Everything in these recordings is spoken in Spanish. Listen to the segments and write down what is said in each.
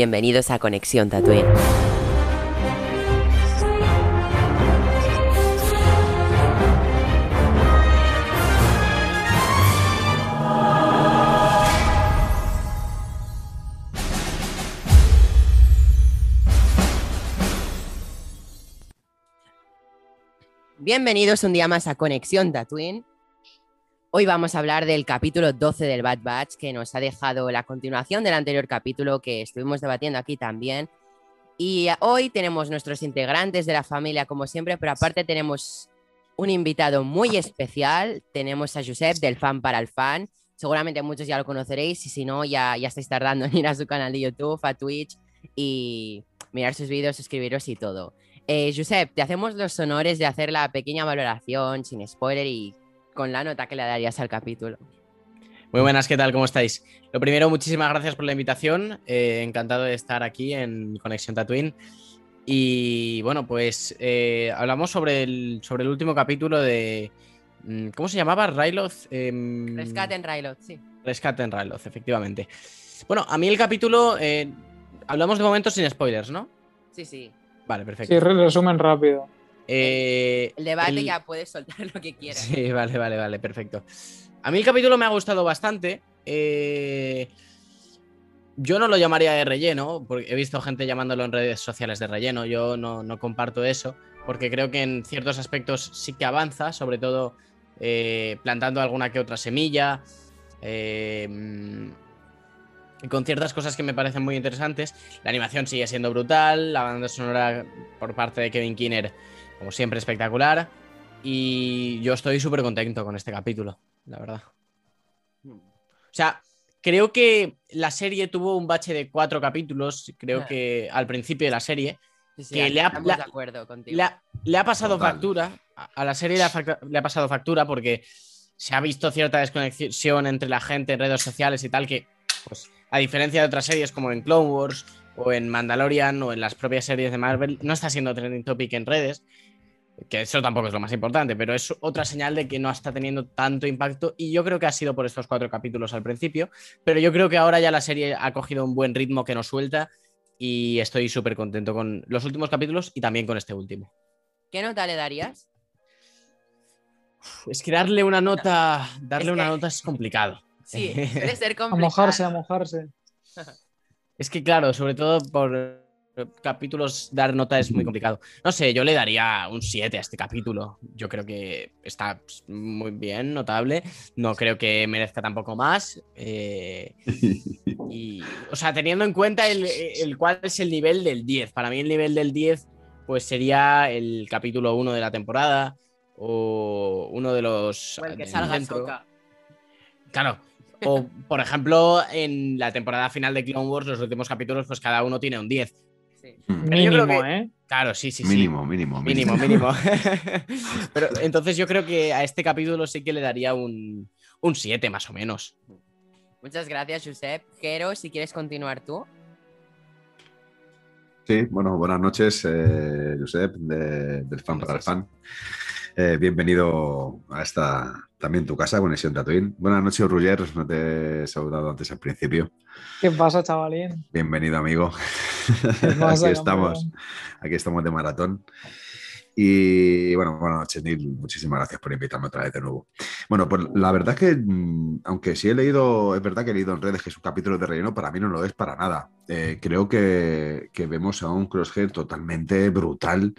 Bienvenidos a Conexión Tatooine. Bienvenidos un día más a Conexión Tatooine. Hoy vamos a hablar del capítulo 12 del Bad Batch, que nos ha dejado la continuación del anterior capítulo que estuvimos debatiendo aquí también. Y hoy tenemos nuestros integrantes de la familia, como siempre, pero aparte tenemos un invitado muy especial. Tenemos a Josep del Fan para el Fan. Seguramente muchos ya lo conoceréis y si no, ya, ya estáis tardando en ir a su canal de YouTube, a Twitch y mirar sus vídeos, suscribiros y todo. Eh, Josep, te hacemos los honores de hacer la pequeña valoración sin spoiler y con la nota que le darías al capítulo. Muy buenas, ¿qué tal? ¿Cómo estáis? Lo primero, muchísimas gracias por la invitación. Eh, encantado de estar aquí en Conexión Tatooine. Y bueno, pues eh, hablamos sobre el, sobre el último capítulo de. mm, ¿Cómo se llamaba? Ryloth. Em, Rescate en Ryloth, sí. Rescate en Ryloth, efectivamente. Bueno, a mí el capítulo. eh, hablamos de momentos sin spoilers, ¿no? Sí, sí. Vale, perfecto. Sí, re- resumen rápido. Eh, El debate el- ya puedes soltar lo que quieras. Sí, vale, vale, vale, perfecto. A mí el capítulo me ha gustado bastante. eh, Yo no lo llamaría de relleno, porque he visto gente llamándolo en redes sociales de relleno. Yo no, no comparto eso, porque creo que en ciertos aspectos sí que avanza, sobre todo eh, plantando alguna que otra semilla. eh, con ciertas cosas que me parecen muy interesantes. La animación sigue siendo brutal, la banda sonora por parte de Kevin Kinner, como siempre, espectacular. Y yo estoy súper contento con este capítulo, la verdad. O sea, creo que la serie tuvo un bache de cuatro capítulos, creo Ah. que al principio de la serie. Sí, sí, que le ha- la- de acuerdo contigo. Le ha, le ha pasado Total. factura, a la serie le ha, facta- le ha pasado factura porque se ha visto cierta desconexión entre la gente en redes sociales y tal, que, pues, a diferencia de otras series como en Clone Wars o en Mandalorian o en las propias series de Marvel, no está siendo trending topic en redes, que eso tampoco es lo más importante, pero es otra señal de que no está teniendo tanto impacto y yo creo que ha sido por estos cuatro capítulos al principio, pero yo creo que ahora ya la serie ha cogido un buen ritmo que nos suelta y estoy súper contento con los últimos capítulos y también con este último. ¿Qué nota le darías? Es que darle una nota, darle Es una nota es complicado. Sí, suele ser A complicado. mojarse, a mojarse. Es que claro, sobre todo por capítulos dar nota es muy complicado. No sé, yo le daría un 7 a este capítulo. Yo creo que está pues, muy bien, notable. No creo que merezca tampoco más. Eh, y, o sea, teniendo en cuenta el, el cuál es el nivel del 10. Para mí el nivel del 10 pues sería el capítulo 1 de la temporada o uno de los... O el que salga. Claro. O, por ejemplo, en la temporada final de Clone Wars, los últimos capítulos, pues cada uno tiene un 10. Sí. Mm, Mínimo, que- ¿eh? Claro, sí, sí, sí. mínimo, mínimo, Mínimo, mínimo. Pero entonces yo creo que a este capítulo sí que le daría un, un 7 más o menos. Muchas gracias, Josep. Jero, si quieres continuar tú. Sí, bueno, buenas noches, eh, Josep, de- del fan para el fan. Eh, bienvenido a esta también tu casa, Conexión Tatooine. Buenas noches, Ruller, no te he saludado antes al principio. ¿Qué pasa, chavalín? Bienvenido, amigo. pasa, aquí estamos, campeón? aquí estamos de maratón. Y bueno, buenas noches, Neil. Muchísimas gracias por invitarme otra vez de nuevo. Bueno, pues la verdad es que, mm, aunque sí he leído, es verdad que he leído en redes que es un capítulo de relleno, para mí no lo es para nada. Eh, creo que, que vemos a un Crosshair totalmente brutal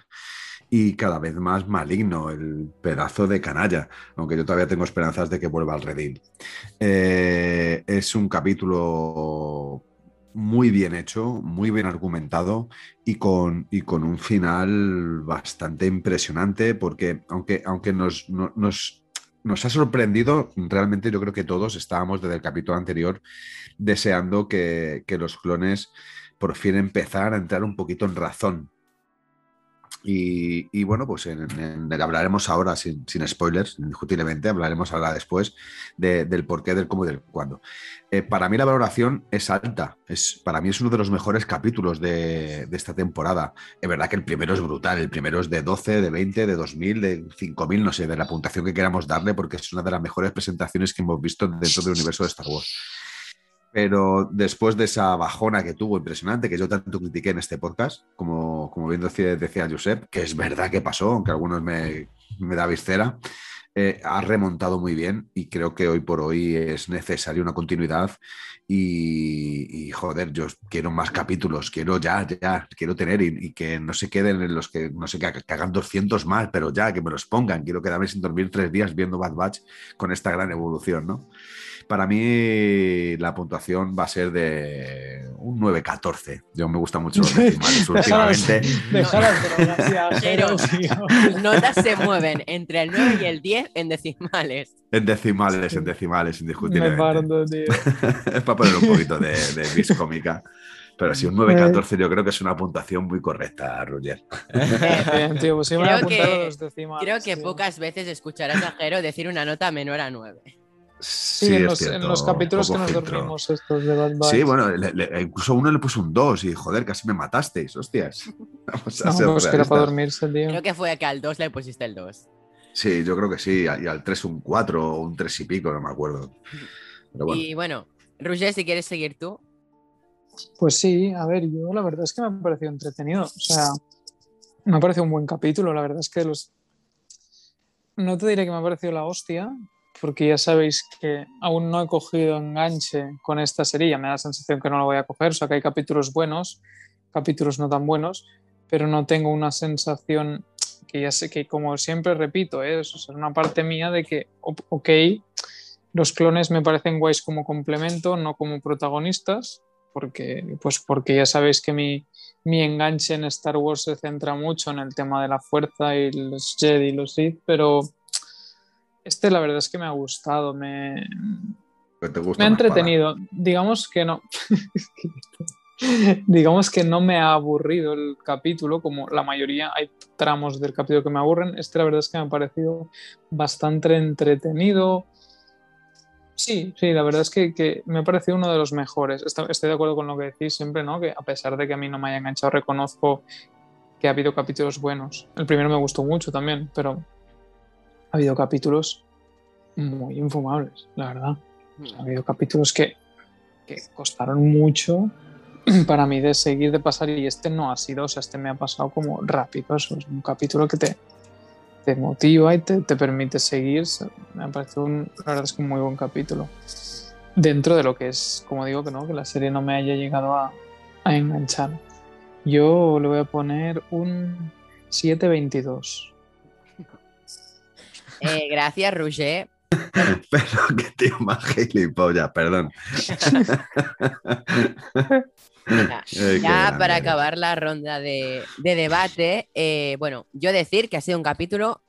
y cada vez más maligno, el pedazo de canalla, aunque yo todavía tengo esperanzas de que vuelva al redil. Eh, es un capítulo muy bien hecho, muy bien argumentado y con, y con un final bastante impresionante porque aunque, aunque nos, no- nos, nos ha sorprendido, realmente yo creo que todos estábamos desde el capítulo anterior deseando que, que los clones por fin empezaran a entrar un poquito en razón. Y, bueno, pues en, en- hablaremos ahora sin, sin spoilers, indiscutiblemente, hablaremos ahora después de- del porqué, del cómo y del cuándo. Eh, para mí la valoración es alta. Es, para mí es uno de los mejores capítulos de, de esta temporada. Es verdad que el primero es brutal. El primero es de 12, de 20, de 2000, de 5000, no sé, de la puntuación que queramos darle, porque es una de las mejores presentaciones que hemos visto dentro del universo de Star Wars. Pero después de esa bajona que tuvo impresionante, que yo tanto critiqué en este podcast, como, como bien decía, decía Josep, que es verdad que pasó, aunque algunos me, me da viscera, eh, ha remontado muy bien y creo que hoy por hoy es necesaria una continuidad y, y, joder, yo quiero más capítulos, quiero ya, ya, quiero tener y, y que no se queden en los que, no sé, que, que, hagan 200 más, pero ya, que me los pongan, quiero quedarme sin dormir tres días viendo Bad Batch con esta gran evolución, ¿no? Para mí la puntuación va a ser de un 9-14. Yo me gusta mucho los decimales últimamente. Pero tus notas se mueven entre el 9 y el 10 en decimales. En decimales, en decimales, indiscutiblemente. Me parto, tío. es para poner un poquito de, de bis cómica. Pero si un 9-14 yo creo que es una puntuación muy correcta, Roger. Bien, tío, pues sí me creo, que, los decimales, creo que tío. pocas veces escucharás a Jero decir una nota menor a 9. Sí, Sí, en, es los, cierto, en los capítulos que nos filtro. dormimos estos de Bad. Sí, bueno, le- le- incluso uno le puso un 2 y joder, casi me matasteis, hostias. Vamos a No, pues que era para dormirse, tío. Creo que fue que al 2 le pusiste el 2. Sí, yo creo que sí, y al 3 un 4 o un 3 y pico, no me acuerdo. Pero bueno, Y bueno, Roger, si quieres seguir tú. Pues sí, a ver, yo la verdad es que me ha parecido entretenido. O sea, me ha parecido un buen capítulo. La verdad es que los. No te diré que me ha parecido la hostia, porque ya sabéis que aún no he cogido enganche con esta serie. Me da la sensación que no lo voy a coger. O sea, que hay capítulos buenos, capítulos no tan buenos, pero no tengo una sensación que ya sé que, como siempre repito, ¿eh? es una parte mía de que, ok, los clones me parecen guays como complemento, no como protagonistas porque, pues porque ya sabéis que mi, mi enganche en Star Wars se centra mucho en el tema de la fuerza y los Jedi y los Sith, pero este la verdad es que me ha gustado, me, te gusta me ha espada. entretenido. Digamos que no. Digamos que no me ha aburrido el capítulo, como la mayoría hay tramos del capítulo que me aburren. Este la verdad es que me ha parecido bastante entretenido. Sí, sí, la verdad es que, que me ha parecido uno de los mejores. Estoy de acuerdo con lo que decís siempre, ¿no? Que a pesar de que a mí no me haya enganchado, reconozco que ha habido capítulos buenos. El primero me gustó mucho también, pero ha habido capítulos muy infumables, la verdad. Ha habido capítulos que, que costaron mucho para mí de seguir de pasar y este no ha sido, o sea, este me ha pasado como rápido. Eso es un capítulo que te, te motiva y te, te permite seguir. Me ha parecido un, la verdad es que un muy buen capítulo. Dentro de lo que es, como digo, que no, que la serie no me haya llegado a, a enganchar. Yo le voy a poner un 722. Eh, gracias, Roger. Pero que tío más gilipollas, perdón. Qué ya para acabar la ronda de, de debate, eh, bueno, yo decir que ha sido un capítulo,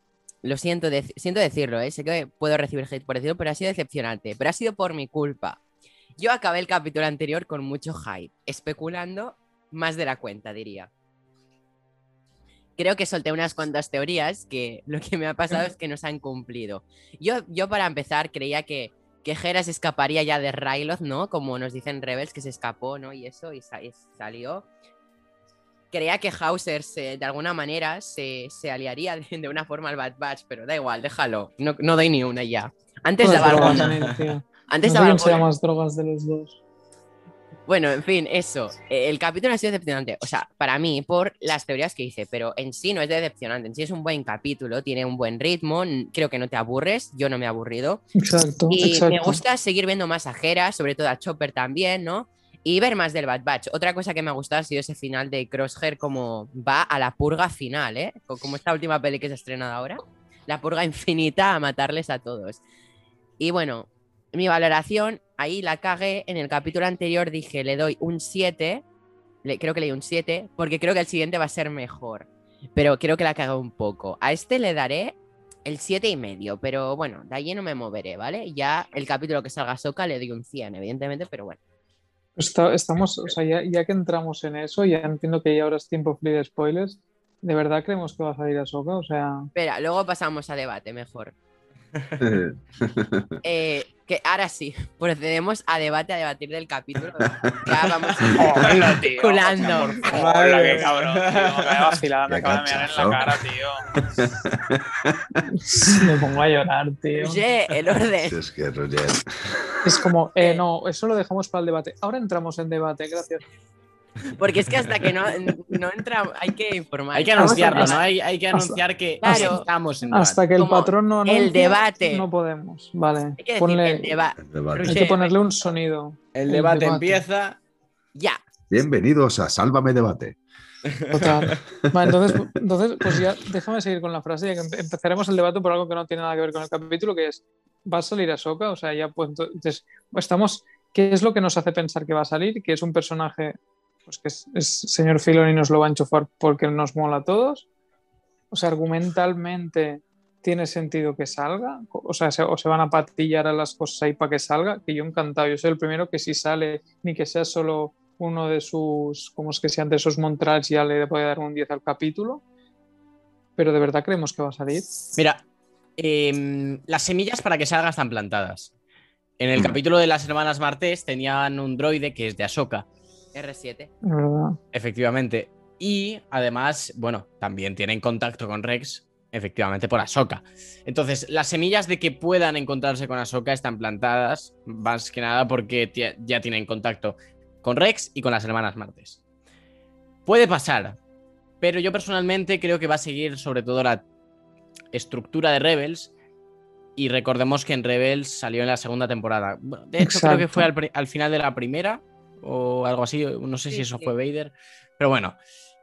lo siento, siento decirlo, eh, sé que puedo recibir hate por decirlo, pero ha sido decepcionante, pero ha sido por mi culpa. Yo acabé el capítulo anterior con mucho hype, especulando más de la cuenta, diría. Creo que solté unas cuantas teorías que lo que me ha pasado es que no se han cumplido. Yo, yo para empezar creía que, que Hera se escaparía ya de Ryloth, ¿no? Como nos dicen Rebels que se escapó, ¿no? Y eso, y, sa- y salió. Creía que Hauser se- de alguna manera se, se aliaría de, de una forma al Bad Batch, pero da igual, déjalo. No, no doy ni una ya. Antes daba tío. Antes no daba más drogas de los dos. Bueno, en fin, eso. Eh, El capítulo ha sido decepcionante. O sea, para mí, por las teorías que hice, pero en sí no es decepcionante. En sí es un buen capítulo, tiene un buen ritmo. Creo que no te aburres. Yo no me he aburrido. Exacto, Y exacto. me gusta seguir viendo más a Hera, sobre todo a Chopper también, ¿no? Y ver más del Bad Batch. Otra cosa que me ha gustado ha sido ese final de Crosshair, como va a la purga final, ¿eh? Co- Como esta última peli que se ha estrenado ahora. La purga infinita a matarles a todos. Y bueno, mi valoración, ahí la cagué. En el capítulo anterior dije, le doy un 7. Le, creo que le di un 7, porque creo que el siguiente va a ser mejor. Pero creo que la cagué un poco. A este le daré el 7 y medio, pero bueno, de allí no me moveré, ¿vale? Ya el capítulo que salga Soca le doy un 100, evidentemente, pero bueno. Está- estamos, o sea, ya, ya que entramos en eso, ya entiendo que ya ahora es tiempo free de spoilers. ¿De verdad creemos que va a salir a Soka? O sea, Espera, luego pasamos a debate, mejor. Eh, que ahora sí, procedemos a debate, a debatir del capítulo. Ya vamos Hola, tío. Culando. Hola, qué cabrón, tío. Me vacilar, me acaba de mirar en la cara, tío. me pongo a llorar, tío. Oye, el orden. Es que Roger. Es como, eh, no, eso lo dejamos para el debate. Ahora entramos en debate, gracias. Porque es que hasta que no, no entra, hay que informar. Hay que anunciarlo, ¿no? Hay, hay que anunciar que Claro. estamos en debate. Hasta que el Como patrón no el debate. No podemos. Vale. Hay que decir Ponle- el deba- El debate. hay que ponerle un sonido. El el debate, debate. empieza. Ya. Bienvenidos a Sálvame Debate. Total. Vale, entonces, entonces, pues ya déjame seguir con la frase, ya que empe- empezaremos el debate por algo que no tiene nada que ver con el capítulo, que es, ¿va a salir Ahsoka? O sea, ya pues entonces, estamos, ¿qué es lo que nos hace pensar que va a salir? Que es un personaje, pues que es, es señor Filoni nos lo va a enchufar porque nos mola a todos. O sea, argumentalmente tiene sentido que salga, o sea, se, o se van a patillar a las cosas ahí para que salga, que yo encantado, yo soy el primero que si sale, ni que sea solo uno de sus, como es que sean de esos Montrals, ya le puede dar un 10 al capítulo, pero de verdad creemos que va a salir. Mira, em, las semillas para que salga están plantadas. En el Mm. capítulo de las hermanas Martés tenían un droide que es de Ahsoka, R7. De verdad. efectivamente. Y además, bueno, también tienen contacto con Rex, efectivamente, por Ahsoka. Entonces, las semillas de que puedan encontrarse con Ahsoka están plantadas, más que nada porque ya tienen contacto con Rex y con las hermanas Martes. Puede pasar, pero yo personalmente creo que va a seguir sobre todo la estructura de Rebels. Y recordemos que en Rebels salió en la segunda temporada. De hecho, creo que fue al final de la primera o algo así. No sé Sí, si eso sí. fue Vader. Pero bueno,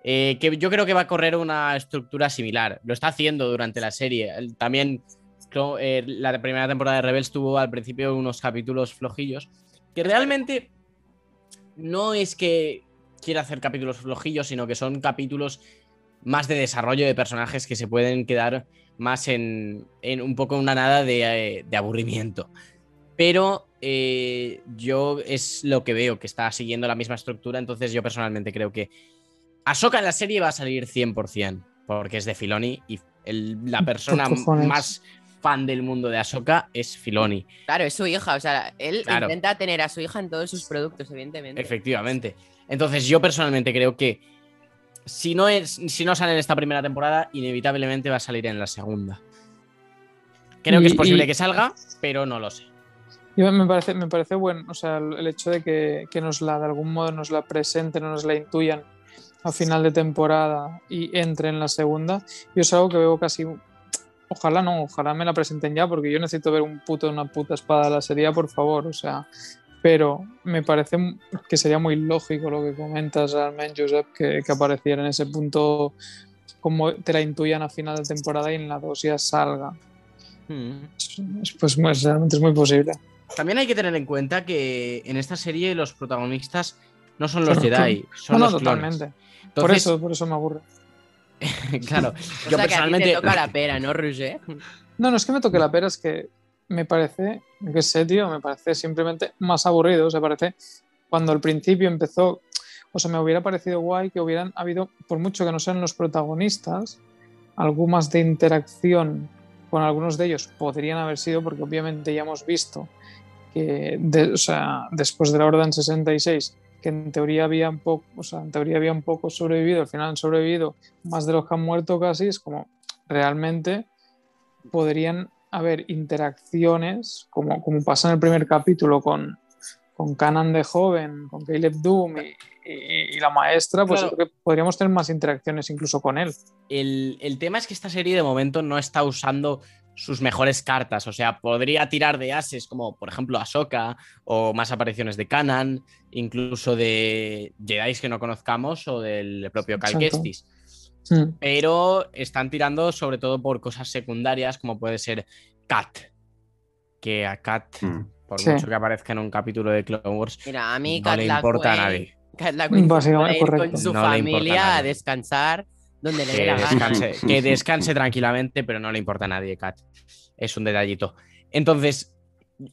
eh, que yo creo que va a correr una estructura similar. Lo está haciendo durante la serie. También creo, eh, la primera temporada de Rebels tuvo al principio unos capítulos flojillos. Que realmente no es que quiera hacer capítulos flojillos, sino que son capítulos más de desarrollo de personajes que se pueden quedar más en, en un poco una nada de, eh, de aburrimiento. Pero eh, yo es lo que veo, que está siguiendo la misma estructura, entonces yo personalmente creo que Ahsoka en la serie va a salir 100%, porque es de Filoni y el- la persona más fan del mundo de Ahsoka es Filoni. Claro, es su hija. O sea, él Claro. intenta tener a su hija en todos sus productos, evidentemente. Efectivamente. Entonces, yo personalmente creo que si no, es, si no sale en esta primera temporada, inevitablemente va a salir en la segunda. Creo que es posible y- que salga, pero no lo sé. Y me parece, me parece bueno, o sea, el hecho de que, que nos la, de algún modo, nos la presenten, nos la intuyan a final de temporada y entre en la segunda, yo es algo que veo casi. Ojalá no, ojalá me la presenten ya, porque yo necesito ver un puto, una puta espada de la serie, por favor, o sea. Pero me parece que sería muy lógico lo que comentas realmente, Josep, que, que apareciera en ese punto, como te la intuyan a final de temporada y en la dos ya salga. Pues, pues realmente es muy posible. También hay que tener en cuenta que en esta serie los protagonistas no son los Son los Jedi, son no, no, los clones. totalmente. por Entonces, eso, por eso me aburre. claro, O yo sea, que a ti personalmente te toca la pera, ¿no, Roger? No, no es que me toque la pera, es que me parece, que sé, tío, me parece simplemente más aburrido. O sea, parece cuando al principio empezó, o sea, me hubiera parecido guay que hubieran habido, por mucho que no sean los protagonistas, algo más de interacción con algunos de ellos podrían haber sido, porque obviamente ya hemos visto que, de- o sea, después de la Orden 66, que en teoría había un poco, o sea, en teoría había un poco sobrevivido, al final han sobrevivido más de los que han muerto casi, es como realmente podrían haber interacciones, como, como pasa en el primer capítulo con, con Canan de joven, con Caleb Doom y, y- y la maestra, pues Claro. yo creo que podríamos tener más interacciones incluso con él. el, el tema es que esta serie de momento no está usando sus mejores cartas. O sea, podría tirar de ases como, por ejemplo, Ahsoka o más apariciones de Kanan, incluso de Jedi que no conozcamos o del propio Cal. Kestis. Pero están tirando sobre todo por cosas secundarias como puede ser Kat. Que a Kat, Mm. por Sí. mucho que aparezca en un capítulo de Clone Wars, Mira, a mí no Cat le importa a nadie. Cat Básicamente, puede ir con su No familia a descansar donde le dé la gana. que descanse tranquilamente, pero no le importa a nadie, Kat. Es un detallito. Entonces,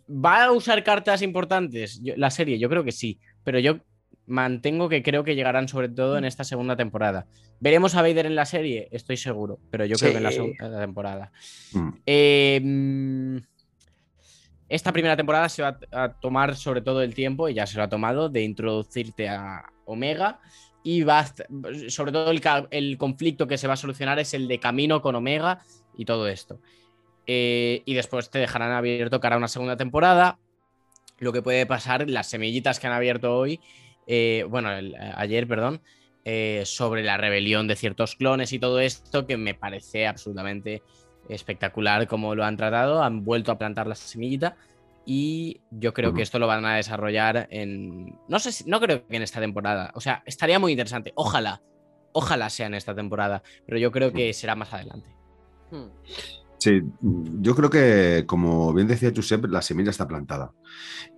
¿va a usar cartas importantes Yo- la serie? Yo creo que sí, pero yo mantengo que creo que llegarán sobre todo en esta segunda temporada. ¿Veremos a Vader en la serie? Estoy seguro, pero yo creo que en la segunda temporada. Mm. Eh, mm, esta primera temporada se va a tomar sobre todo el tiempo, y ya se lo ha tomado, de introducirte a Omega. Y sobre todo el, conflicto que se va a solucionar es el de camino con Omega y todo esto. Eh, y después te dejarán abierto cara a una segunda temporada. Lo que puede pasar, las semillitas que han abierto hoy, eh, bueno, ayer, perdón, eh, sobre la rebelión de ciertos clones y todo esto, que me parece absolutamente espectacular cómo lo han tratado, han vuelto a plantar la semillita y yo creo que esto lo van a desarrollar en... No sé si, no creo que en esta temporada, o sea, estaría muy interesante, ojalá, ojalá sea en esta temporada, pero yo creo que será más adelante. Hmm. Sí, yo creo que, como bien decía Josep, la semilla está plantada.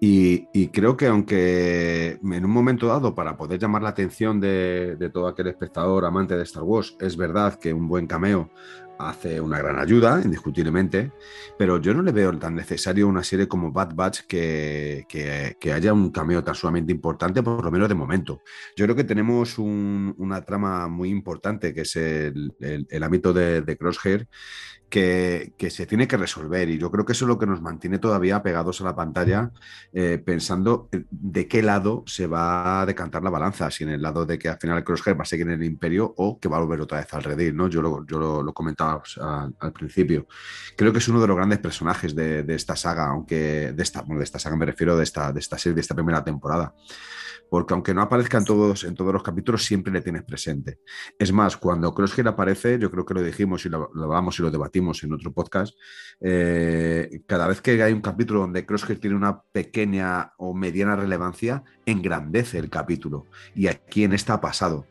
Y, creo que aunque en un momento dado, para poder llamar la atención de, de, todo aquel espectador amante de Star Wars, es verdad que un buen cameo hace una gran ayuda, indiscutiblemente, pero yo no le veo tan necesario una serie como Bad Batch que, que, haya un cameo tan sumamente importante, por lo menos de momento. Yo creo que tenemos una trama muy importante, que es el, el, ámbito de, de Crosshair, que, se tiene que resolver. Y yo creo que eso es lo que nos mantiene todavía pegados a la pantalla, eh, pensando de qué lado se va a decantar la balanza, si en el lado de que al final el Crosshair va a seguir en el imperio o que va a volver otra vez al redil, ¿no? Yo lo, yo lo, comentaba al, principio. Creo que es uno de los grandes personajes de, esta saga, aunque de esta, bueno, de esta saga me refiero de esta, de esta serie, de esta primera temporada porque aunque no aparezca en todos, en todos los capítulos, siempre le tienes presente. Es más, cuando Crosshair aparece, yo creo que lo dijimos y lo, hablamos y lo debatimos en otro podcast, eh, cada vez que hay un capítulo donde Crosshair tiene una pequeña o mediana relevancia, engrandece el capítulo. Y aquí en esta ha pasado.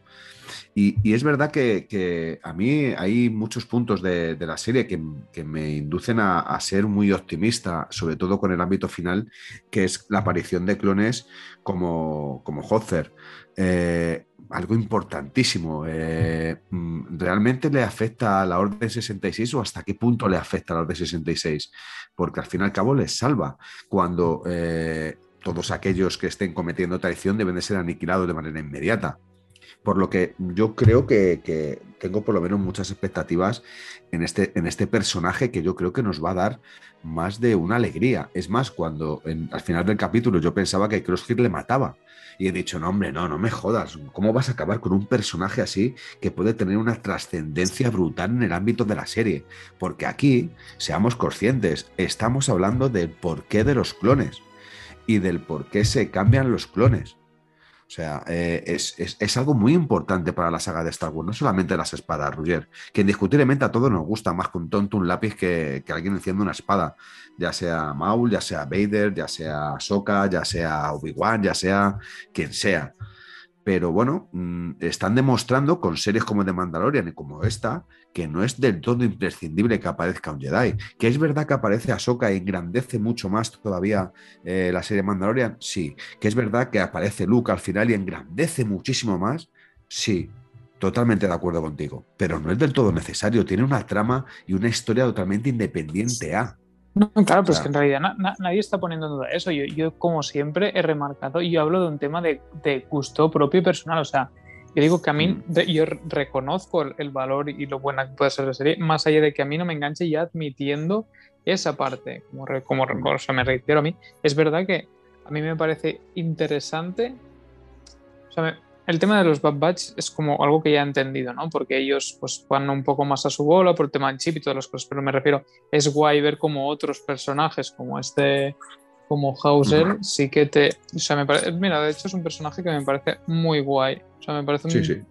Y, es verdad que, a mí hay muchos puntos de, la serie que, me inducen a, ser muy optimista, sobre todo con el ámbito final, que es la aparición de clones como, como Hotzer. Eh, algo importantísimo. Eh, mm, ¿Realmente le afecta a la Orden 66 o hasta qué punto le afecta a la Orden 66? Porque al fin y al cabo les salva cuando eh, todos aquellos que estén cometiendo traición deben de ser aniquilados de manera inmediata. Por lo que yo creo que, tengo por lo menos muchas expectativas en este, en este personaje que yo creo que nos va a dar más de una alegría. Es más, cuando al final del capítulo yo pensaba que Crosshair le mataba. Y he dicho, no, hombre, no, no me jodas. ¿Cómo vas a acabar con un personaje así que puede tener una trascendencia brutal en el ámbito de la serie? Porque aquí, seamos conscientes, estamos hablando del porqué de los clones y del por qué se cambian los clones. O sea, eh, es, algo muy importante para la saga de Star Wars, no solamente las espadas, Roger, que indiscutiblemente a todos nos gusta más que un tonto un lápiz que, que alguien enciende una espada, ya sea Maul, ya sea Vader, ya sea Sokka, ya sea Obi-Wan, ya sea quien sea. Pero bueno, mm, están demostrando con series como The Mandalorian y como esta que no es del todo imprescindible que aparezca un Jedi. Que es verdad que aparece Ahsoka y engrandece mucho más todavía eh, la serie Mandalorian, sí. Que es verdad que aparece Luke al final y engrandece muchísimo más, sí. Totalmente de acuerdo contigo. Pero no es del todo necesario. Tiene una trama y una historia totalmente independiente a. No, claro, pero es que en realidad nadie está poniendo en duda eso. Yo, como siempre, he remarcado y yo hablo de un tema de, gusto propio y personal. O sea, yo digo que a mí, mm. yo reconozco el, valor y lo buena que puede ser la serie, más allá de que a mí no me enganche ya admitiendo esa parte. Como, como o sea, me reitero a mí, es verdad que a mí me parece interesante. O sea, me, el tema de los Bad Batch es como algo que ya he entendido, ¿no? Porque ellos pues van un poco más a su bola por el tema del chip y todas las cosas, pero me refiero, es guay ver como otros personajes como este, como Hauser, sí que te... O sea, me parece... Mira, de hecho es un personaje que me parece muy guay. O sea, me parece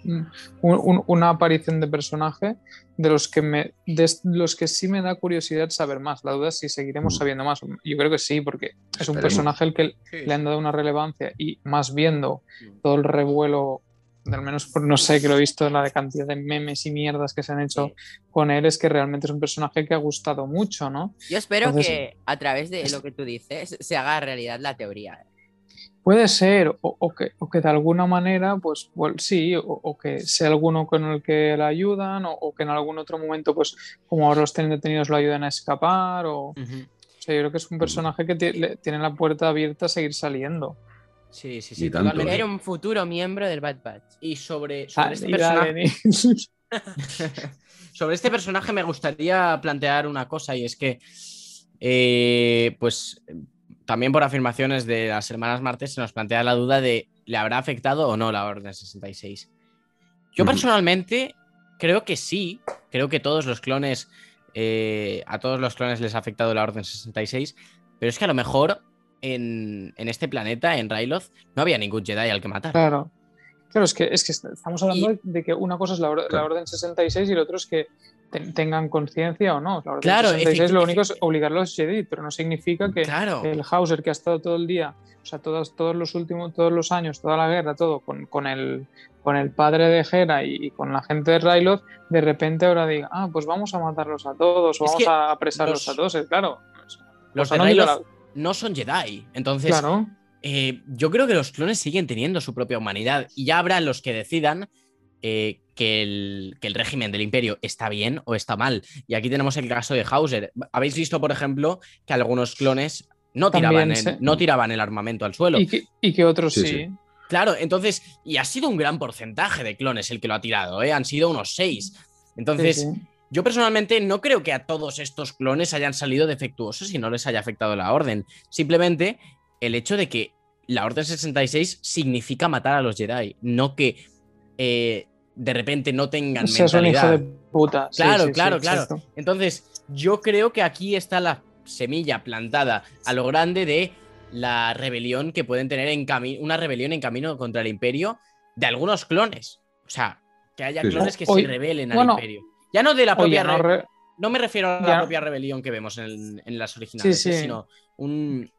una aparición de personaje de los que me de los que sí me da curiosidad saber más. La duda es si seguiremos mm. sabiendo más. Yo creo que sí, porque es un personaje al que le han dado una relevancia y más viendo mm. todo el revuelo al menos por, no sé, que lo he visto en la cantidad de memes y mierdas que se han hecho con él, es que realmente es un personaje que ha gustado mucho, ¿no? Yo espero que a través de lo que tú dices se haga realidad la teoría. Puede ser, o, que, que, de alguna manera, pues, sí, o, que sea alguno con el que le ayudan, o, que en algún otro momento, pues, como ahora los tienen detenidos, lo ayuden a escapar, o... yo creo que es un personaje que tiene la puerta abierta a seguir saliendo. Sí, sí, sí. Era un futuro miembro del Bad Batch. Y sobre, sobre este personaje. sobre este personaje me gustaría plantear una cosa, y es que eh, pues también por afirmaciones de las hermanas Martes se nos plantea la duda de ¿le habrá afectado o no la Orden 66? Yo personalmente creo que sí, creo que todos los clones, eh, a todos los clones les ha afectado la Orden 66, pero es que a lo mejor en, en este planeta, en Ryloth, no había ningún Jedi al que matar. Claro. Claro, es que, es que estamos hablando Y- de que una cosa es la, or- la Claro. Orden 66 y el otro es que ten- tengan conciencia o no. La Orden Claro, 66 lo único es obligar a los Jedi, pero no significa que Claro. el Hauser que ha estado todo el día, o sea, todos, todos los últimos, todos los años, toda la guerra, todo, con, con el, con el padre de Hera y, y con la gente de Ryloth, de repente ahora diga, ah, pues vamos a matarlos a todos, o Es vamos a apresarlos los- a todos. Claro. Los sea, de no son Jedi. Entonces, Claro. eh, yo creo que los clones siguen teniendo su propia humanidad y ya habrá los que decidan eh, que, el, que el régimen del imperio está bien o está mal. Y aquí tenemos el caso de Hauser. Habéis visto, por ejemplo, que algunos clones no tiraban, También, el, sí. no tiraban el armamento al suelo. Y que, y que otros Sí, sí. sí. Claro, entonces, y ha sido un gran porcentaje de clones el que lo ha tirado, ¿eh? han sido unos seis. Entonces, Sí, sí. Yo personalmente no creo que a todos estos clones hayan salido defectuosos y no les haya afectado la orden. Simplemente el hecho de que la Orden 66 significa matar a los Jedi, no que eh, de repente no tengan Seas un hijo mentalidad. de puta. Claro, sí, sí, claro, claro. exacto. Entonces, yo creo que aquí está la semilla plantada a lo grande de la rebelión que pueden tener en camino, una rebelión en camino contra el imperio de algunos clones. O sea, que haya clones que Hoy- se rebelen al bueno, imperio. Ya no de la Oye, propia no re- re- no me refiero a la Ya. propia rebelión que vemos en, en las originales, Sí, sí. sino un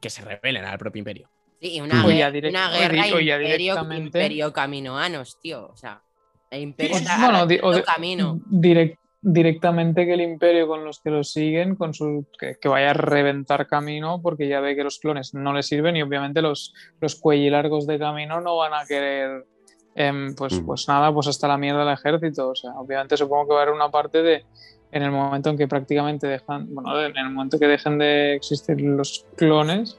que se rebelen al propio imperio. Sí, una, Oye, guer- ya direct- una guerra oye, imperio, directamente- imperio caminoanos, tío. O sea, el imperio está bueno, di- o camino. direct- directamente que el imperio con los que lo siguen, con su, que, que vaya a reventar camino, porque ya ve que los clones no le sirven y obviamente los, los cuellilargos de camino no van a querer, em, pues, Mm. pues nada, pues hasta la mierda del ejército. O sea, obviamente supongo que va a haber una parte de, en el momento en que prácticamente dejan, bueno, en el momento que dejen de existir los clones,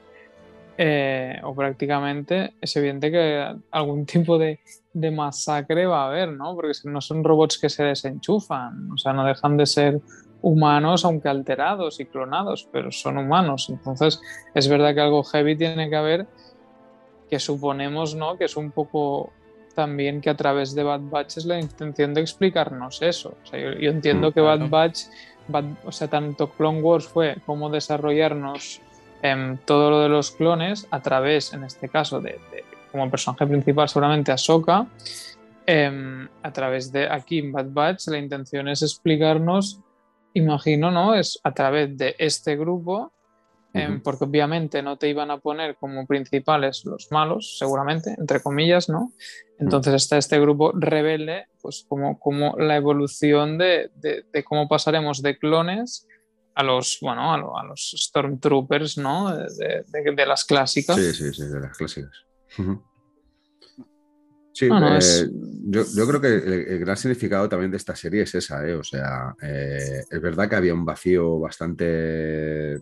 eh, o prácticamente es evidente que algún tipo de, de masacre va a haber, ¿no? Porque no son robots que se desenchufan, o sea, no dejan de ser humanos, aunque alterados y clonados, pero son humanos. Entonces, es verdad que algo heavy tiene que haber, que suponemos, ¿no? Que es un poco también que a través de Bad Batch es la intención de explicarnos eso. O sea, yo, yo entiendo Mm, que claro. Bad Batch, Bad- o sea, tanto Clone Wars fue como desarrollarnos em, todo lo de los clones a través, en este caso, de, de- como personaje principal seguramente Ahsoka, em, a través de aquí en Bad Batch la intención es explicarnos, imagino, ¿no? Es a través de este grupo, em, porque obviamente no te iban a poner como principales los malos, seguramente, entre comillas, ¿no? Entonces está este grupo rebelde, pues como, como la evolución de, de- de cómo pasaremos de clones a los, bueno, a, lo- a los Stormtroopers, ¿no? De, las clásicas. Sí, sí, sí, de las clásicas. Ujú. Sí, eh, es- yo, yo creo que el, el gran significado también de esta serie es esa, ¿eh? O sea, eh, es verdad que había un vacío bastante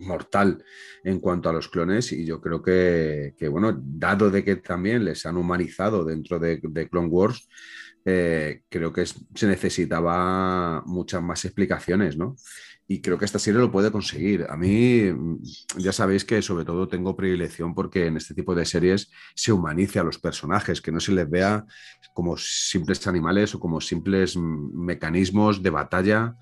mortal en cuanto a los clones y yo creo que, que, bueno, dado de que también les han humanizado dentro de, de Clone Wars, creo que es- se necesitaba muchas más explicaciones, ¿no? Y creo que esta serie lo puede conseguir. A mí, mm, ya sabéis que sobre todo tengo predilección porque en este tipo de series se humanice a los personajes, que no se les vea como simples animales o como simples mm, mecanismos de batalla.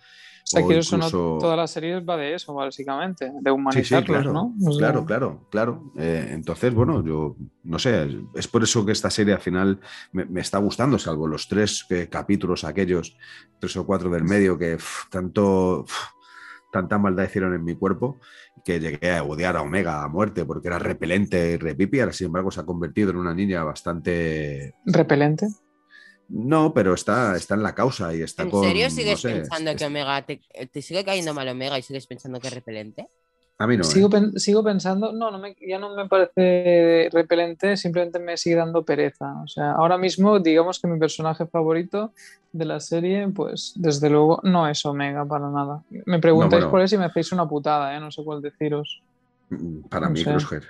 O sea, que eso no, incluso- toda la serie va de eso, básicamente, de Sí, sí, humanizarlos, claro, ¿no? O sea, claro, claro, claro. Eh, entonces, bueno, yo no sé, es por eso que esta serie al final me, me está gustando, salvo los tres eh, capítulos aquellos, tres o cuatro del medio, que tanto, tanta maldad hicieron en mi cuerpo, que llegué a odiar a Omega a muerte porque era repelente y repipi, ahora sin embargo se ha convertido en una niña bastante... Repelente. No, pero está, está en la causa y está ¿En con... serio no sigues sé, pensando es- que Omega te, te sigue cayendo mal Omega y sigues pensando que es repelente? A mí no. Sigo, ¿eh? pen- sigo pensando, no, no me- ya no me parece repelente, simplemente me sigue dando pereza. O sea, ahora mismo, digamos que mi personaje favorito de la serie, pues desde luego no es Omega para nada. Me preguntáis bueno. cuál es y me hacéis una putada, ¿eh? no sé cuál deciros. Mm, Para no mí. Crosshair.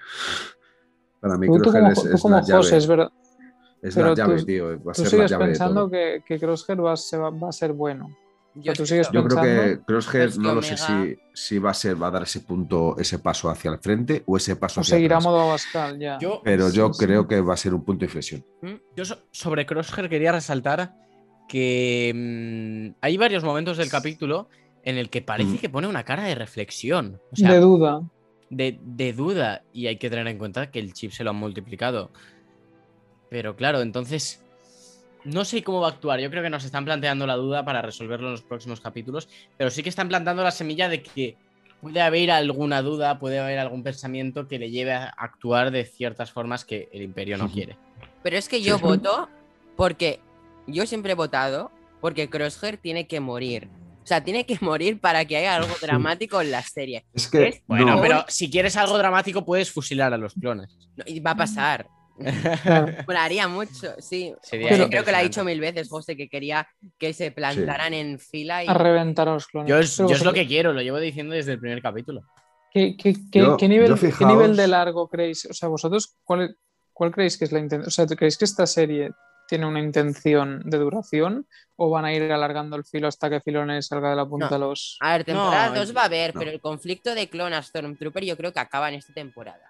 Para mí, Crosshair como, es, es como la llave. José, es verdad. Es pero la llave, tú- tío. Va a Tú ser la sigues llave de pensando todo. que, que Crosshair va, a- se va, va a ser bueno. Sea, tú sigues Yo creo que Crosshair Pues que no lo sé si, va a ser, va a dar ese punto, ese paso hacia el frente o ese paso O hacia seguirá atrás. modo Abascal ya. Yo, Pero yo Sí, creo que va a ser un punto de inflexión. yo so- sobre Crosshair quería resaltar que mm, hay varios momentos del capítulo en el que parece Mm. que pone una cara de reflexión. O sea, de duda. de, de duda. Y hay que tener en cuenta que el chip se lo han multiplicado. Pero claro, entonces. No sé cómo va a actuar. Yo creo que nos están planteando la duda para resolverlo en los próximos capítulos. Pero sí que están plantando la semilla de que puede haber alguna duda, puede haber algún pensamiento que le lleve a actuar de ciertas formas que el imperio no quiere. Pero es que yo voto porque yo siempre he votado porque Crosshair tiene que morir. O sea, tiene que morir para que haya algo dramático en la serie. Es que Es- Bueno, no, pero si quieres algo dramático, puedes fusilar a los clones. No, y va a pasar. Claro. Molaría mucho, sí. Sería José, Pero- creo que lo ha dicho mil veces, José, que quería que se plantaran en fila y A reventar a los clones. Yo es, Pero yo es lo que quiero, lo llevo diciendo desde el primer capítulo. ¿Qué, qué- qué- Yo- qué nivel, qué de largo creéis? O sea, vosotros, ¿cuál, cuál creéis que es la intención? O sea, ¿creéis que esta serie tiene una intención de duración o van a ir alargando el filo hasta que Filones salga de la punta No. a los... A ver, temporada No, 2 va a haber, no. pero el conflicto de Clone a Stormtrooper yo creo que acaba en esta temporada.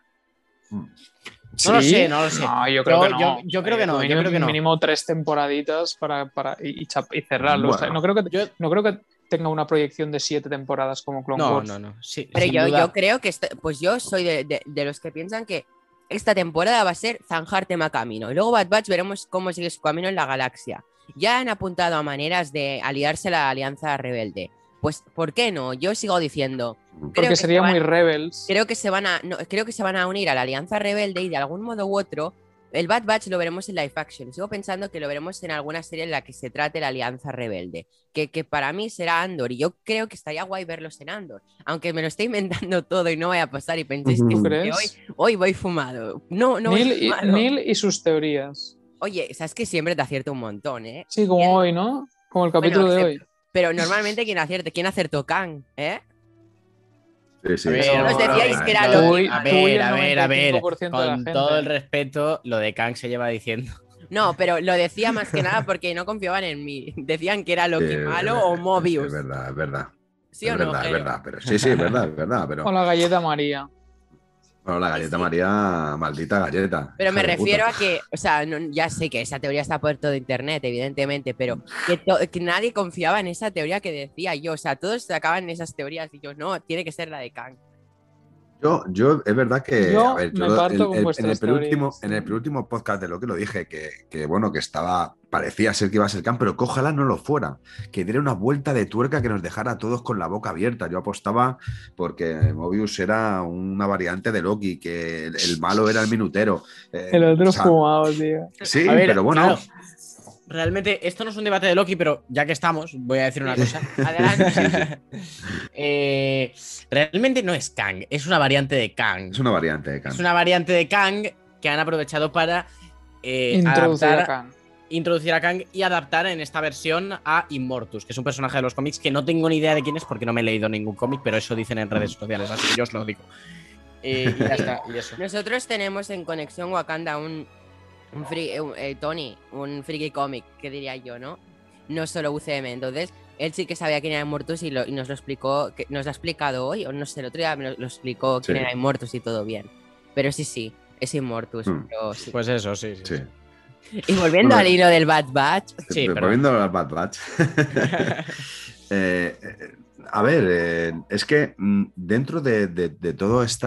No lo sé, no lo sé. No, yo creo que no. yo- yo creo que no, yo Mínimo- creo que no. Mínimo tres temporaditas para, para y, cerrarlo. O sea, Bueno. no, creo que, Yo- no creo que tenga una proyección de siete temporadas como Clone No, Wars. no, no. Sí, Pero yo, yo creo que, esta- pues yo soy de, de- de los que piensan que esta temporada va a ser zanjar tema camino. Y luego Bad Batch veremos cómo sigue su camino en la galaxia. Ya han apuntado a maneras de aliarse a la Alianza Rebelde. Pues, ¿por qué no? Yo sigo diciendo, creo Porque que sería se van- muy Rebels. creo que se van a, no, creo que se van a unir a la Alianza Rebelde y de algún modo u otro el Bad Batch lo veremos en live action. Sigo pensando que lo veremos en alguna serie en la que se trate la Alianza Rebelde, que, que para mí será Andor y yo creo que estaría guay verlos en Andor, aunque me lo estoy inventando todo y no vaya a pasar y penséis que, ¿Tú que crees? hoy, hoy voy fumado. No, no voy Neil, y, fumado. Neil y sus teorías. Oye, sabes que siempre te acierto un montón, ¿eh? Sí, como hoy, ¿no? Como el capítulo Bueno, de excepto- hoy. Pero normalmente quien acierte, ¿quién acertó Kang? ¿Eh? Sí, sí, A ver, sí. Nos decíais que era lo A ver, a ver, a ver. 95% de la Con todo el respeto, lo de Kang se lleva diciendo. No, pero lo decía más que nada porque no confiaban en mí. Decían que era Loki Sí, malo o Mobius. Es verdad, es verdad. ¿Sí es o no? verdad, es verdad. Pero sí, sí, es verdad, es verdad. Pero O la galleta María. Bueno, la galleta Sí. María, maldita galleta. Pero me puta. refiero a que, o sea, no- ya sé que esa teoría está por todo internet, evidentemente, pero que, to- que nadie confiaba en esa teoría que decía yo. O sea, todos sacaban esas teorías y yo, no, tiene que ser la de Kang. Yo, yo, es verdad que. Yo a ver, yo me parto el- con el- en, el penúltimo, en el penúltimo podcast de lo que lo dije, que, que, bueno, que estaba. Parecía ser que iba a ser Khan, pero que ojalá no lo fuera. Que diera una vuelta de tuerca que nos dejara a todos con la boca abierta. Yo apostaba porque Mobius era una variante de Loki, que el, el malo era el minutero. Eh, El otro o sea, fumado, tío. Sí, ver, pero bueno. claro, realmente, esto no es un debate de Loki, pero ya que estamos, voy a decir una cosa. Adelante. Eh, realmente no es Kang, es una variante de Kang. Es una variante de Khan. Es una variante de Kang que han aprovechado para eh, Introducir adaptar- a Kang. Introducir a Kang y adaptar en esta versión a Immortus, que es un personaje de los cómics que no tengo ni idea de quién es porque no me he leído ningún cómic, pero eso dicen en redes sociales, así que yo os lo digo. Eh, y ya está, y eso. Nosotros tenemos en Conexión Wakanda un, eh, un- eh, Tony, un friki cómic, que diría yo, ¿no? No solo UCM. Entonces, él sí que sabía quién era Immortus y, lo- y nos lo explicó, que nos lo ha explicado hoy, o no sé, el otro día me lo, lo explicó quién Sí. era Immortus y todo bien. Pero sí, sí, es Immortus. Hmm. pero sí. Pues eso, sí. sí, Sí. Y volviendo Bueno, al hilo del Bad Batch, Sí, pero- Volviendo al Bad Batch. Eh, eh, a ver, eh, es que mm, dentro de, de- de todo este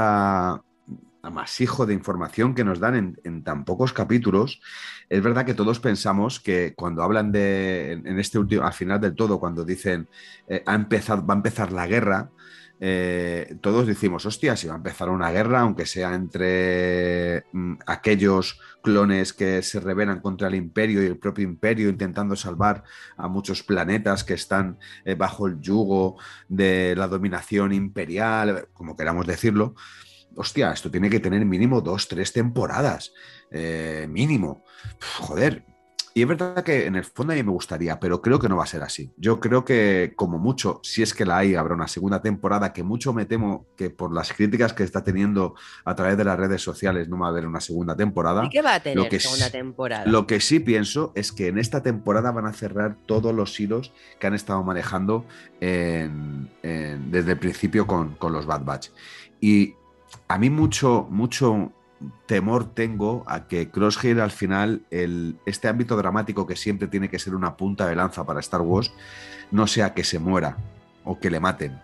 amasijo de información que nos dan en, en tan pocos capítulos, es verdad que todos pensamos que cuando hablan de, en, en este último, al final del todo, cuando dicen eh, ha empezado, va a empezar la guerra, eh, todos decimos, hostia, si va a empezar una guerra, aunque sea entre mm, aquellos clones que se rebelan contra el imperio y el propio imperio intentando salvar a muchos planetas que están eh, bajo el yugo de la dominación imperial, como queramos decirlo. Hostia, esto tiene que tener mínimo dos, tres temporadas. eh, mínimo. Joder. Y es verdad que en el fondo a mí me gustaría, pero creo que no va a ser así. Yo creo que como mucho, si es que la hay, habrá una segunda temporada, que mucho me temo que por las críticas que está teniendo a través de las redes sociales no va a haber una segunda temporada. ¿Y qué va a tener Lo que segunda sí- temporada? Lo que sí pienso es que en esta temporada van a cerrar todos los hilos que han estado manejando en- en- desde el principio con, con los Bad Batch. Y a mí mucho, mucho temor tengo a que Crosshair al final, el, este ámbito dramático que siempre tiene que ser una punta de lanza para Star Wars, no sea que se muera o que le maten,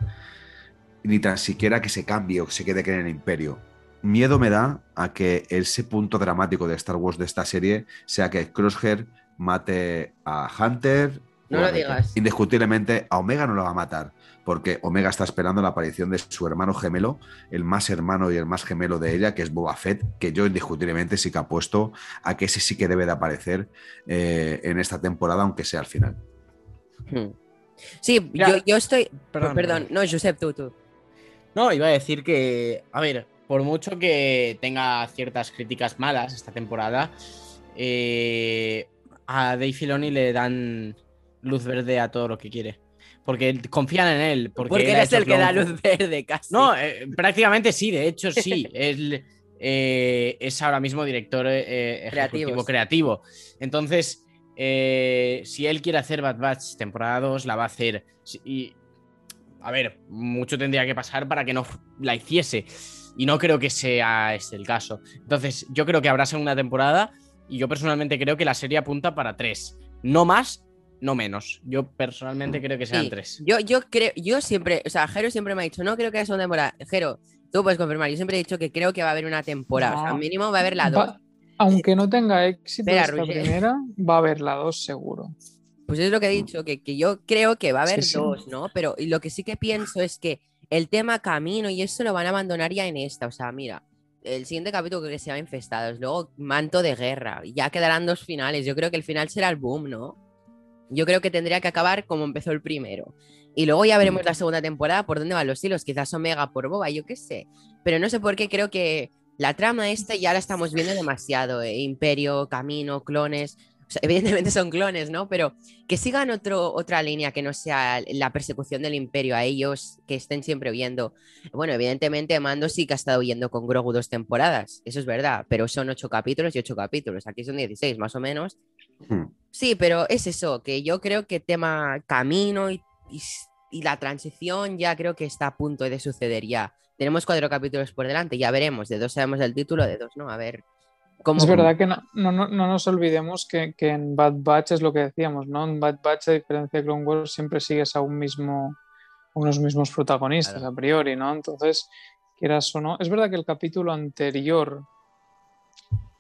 ni tan siquiera que se cambie o que se quede en el imperio. Miedo me da a que ese punto dramático de Star Wars de esta serie sea que Crosshair mate a Hunter. No lo digas. Indiscutiblemente a Omega no lo va a matar, porque Omega está esperando la aparición de su hermano gemelo, el más hermano y el más gemelo de ella, que es Boba Fett, que yo indiscutiblemente sí que apuesto a que ese sí que debe de aparecer eh, en esta temporada, aunque sea al final. Hmm. Sí, Mira, yo, yo estoy. perdón, Perdón, perdón. no, Josep, tú, tú. No, iba a decir que, a ver, por mucho que tenga ciertas críticas malas esta temporada, eh, a Dave Filoni le dan luz verde a todo lo que quiere. Porque confían en él. Porque, Porque, él hecho el que da luz verde casi. No, eh, prácticamente sí, de hecho sí. Él eh, es ahora mismo director eh, ejecutivo Creativos. creativo. Entonces, si él quiere hacer Bad Batch temporada 2, la va a hacer. Y, a ver, mucho tendría que pasar para que no la hiciese. Y no creo que sea este el caso. Entonces, yo creo que habrá segunda temporada. Y yo personalmente creo que la serie apunta para tres. No más, no menos. Yo personalmente creo que sean Sí, tres. Yo, yo creo, yo siempre, o sea, Jero siempre me ha dicho, no creo que haya segunda temporada. Jero, tú puedes confirmar, yo siempre he dicho que creo que va a haber una temporada. O sea, No. mínimo va a haber la dos. Va- aunque no tenga éxito Espera, esta Roger. primera, va a haber la dos seguro. Pues es lo que he dicho, que, que yo creo que va a haber Sí, sí. dos, ¿no? Pero lo que sí que pienso es que el tema camino y eso lo van a abandonar ya en esta. O sea, mira, el siguiente capítulo creo que se llama Infestados, luego Manto de Guerra, y ya quedarán dos finales. Yo creo que el final será el boom, ¿no? Yo creo que tendría que acabar como empezó el primero. Y luego ya veremos la segunda temporada por dónde van los hilos. Quizás Omega por Boba, yo qué sé. Pero no sé por qué creo que la trama esta ya la estamos viendo demasiado. eh, Imperio, camino, clones. O sea, evidentemente son clones, ¿no? Pero que sigan otro, otra línea que no sea la persecución del imperio a ellos, que estén siempre huyendo. Bueno, evidentemente Mando sí que ha estado huyendo con Grogu dos temporadas, eso es verdad, pero son ocho capítulos y ocho capítulos, aquí son 16 más o menos. Hmm. Sí, pero es eso, que yo creo que tema camino y, y- y la transición ya creo que está a punto de suceder ya. Tenemos cuatro capítulos por delante, ya veremos, de dos sabemos el título, de dos no, a ver. ¿Cómo- Es verdad que no, no, no- no nos olvidemos que, que en Bad Batch es lo que decíamos, ¿no? En Bad Batch, a diferencia de Clone Wars, siempre sigues a un mismo, a unos mismos protagonistas Claro. a priori, ¿no? Entonces, quieras o no. Es verdad que el capítulo anterior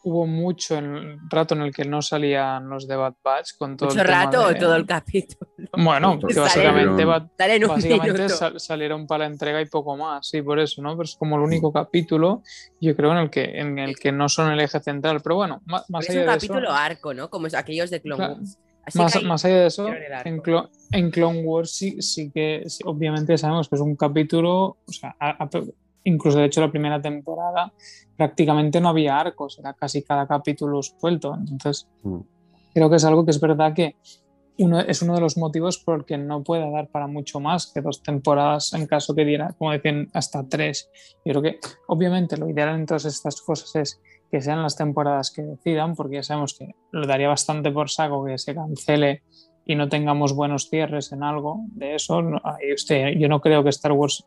hubo mucho en el rato en el que no salían los de Bad Batch con todo ¿Mucho el rato o de- todo el capítulo? Bueno, que básicamente un sal- salieron para la entrega y poco más, sí, por eso, ¿no? Pero es como el único capítulo, yo creo, en el que, en el que no son el eje central. Pero bueno, más, Porque es allá un de eso, capítulo arco, ¿no? Como es- aquellos de Clone Claro. Wars. Así más, más allá de eso, en, Clo- en Clone Wars sí, sí que sí, obviamente sabemos que es un capítulo, o sea, a- a- incluso de hecho la primera temporada prácticamente no había arcos, era casi cada capítulo suelto. Entonces, Mm. creo que es algo que es verdad que uno, es uno de los motivos por el que no puede dar para mucho más que dos temporadas en caso que diera, como decían, hasta tres. Yo creo que obviamente lo ideal en todas estas cosas es que sean las temporadas que decidan, porque ya sabemos que lo daría bastante por saco que se cancele y no tengamos buenos cierres en algo de eso. No- yo no creo que Star Wars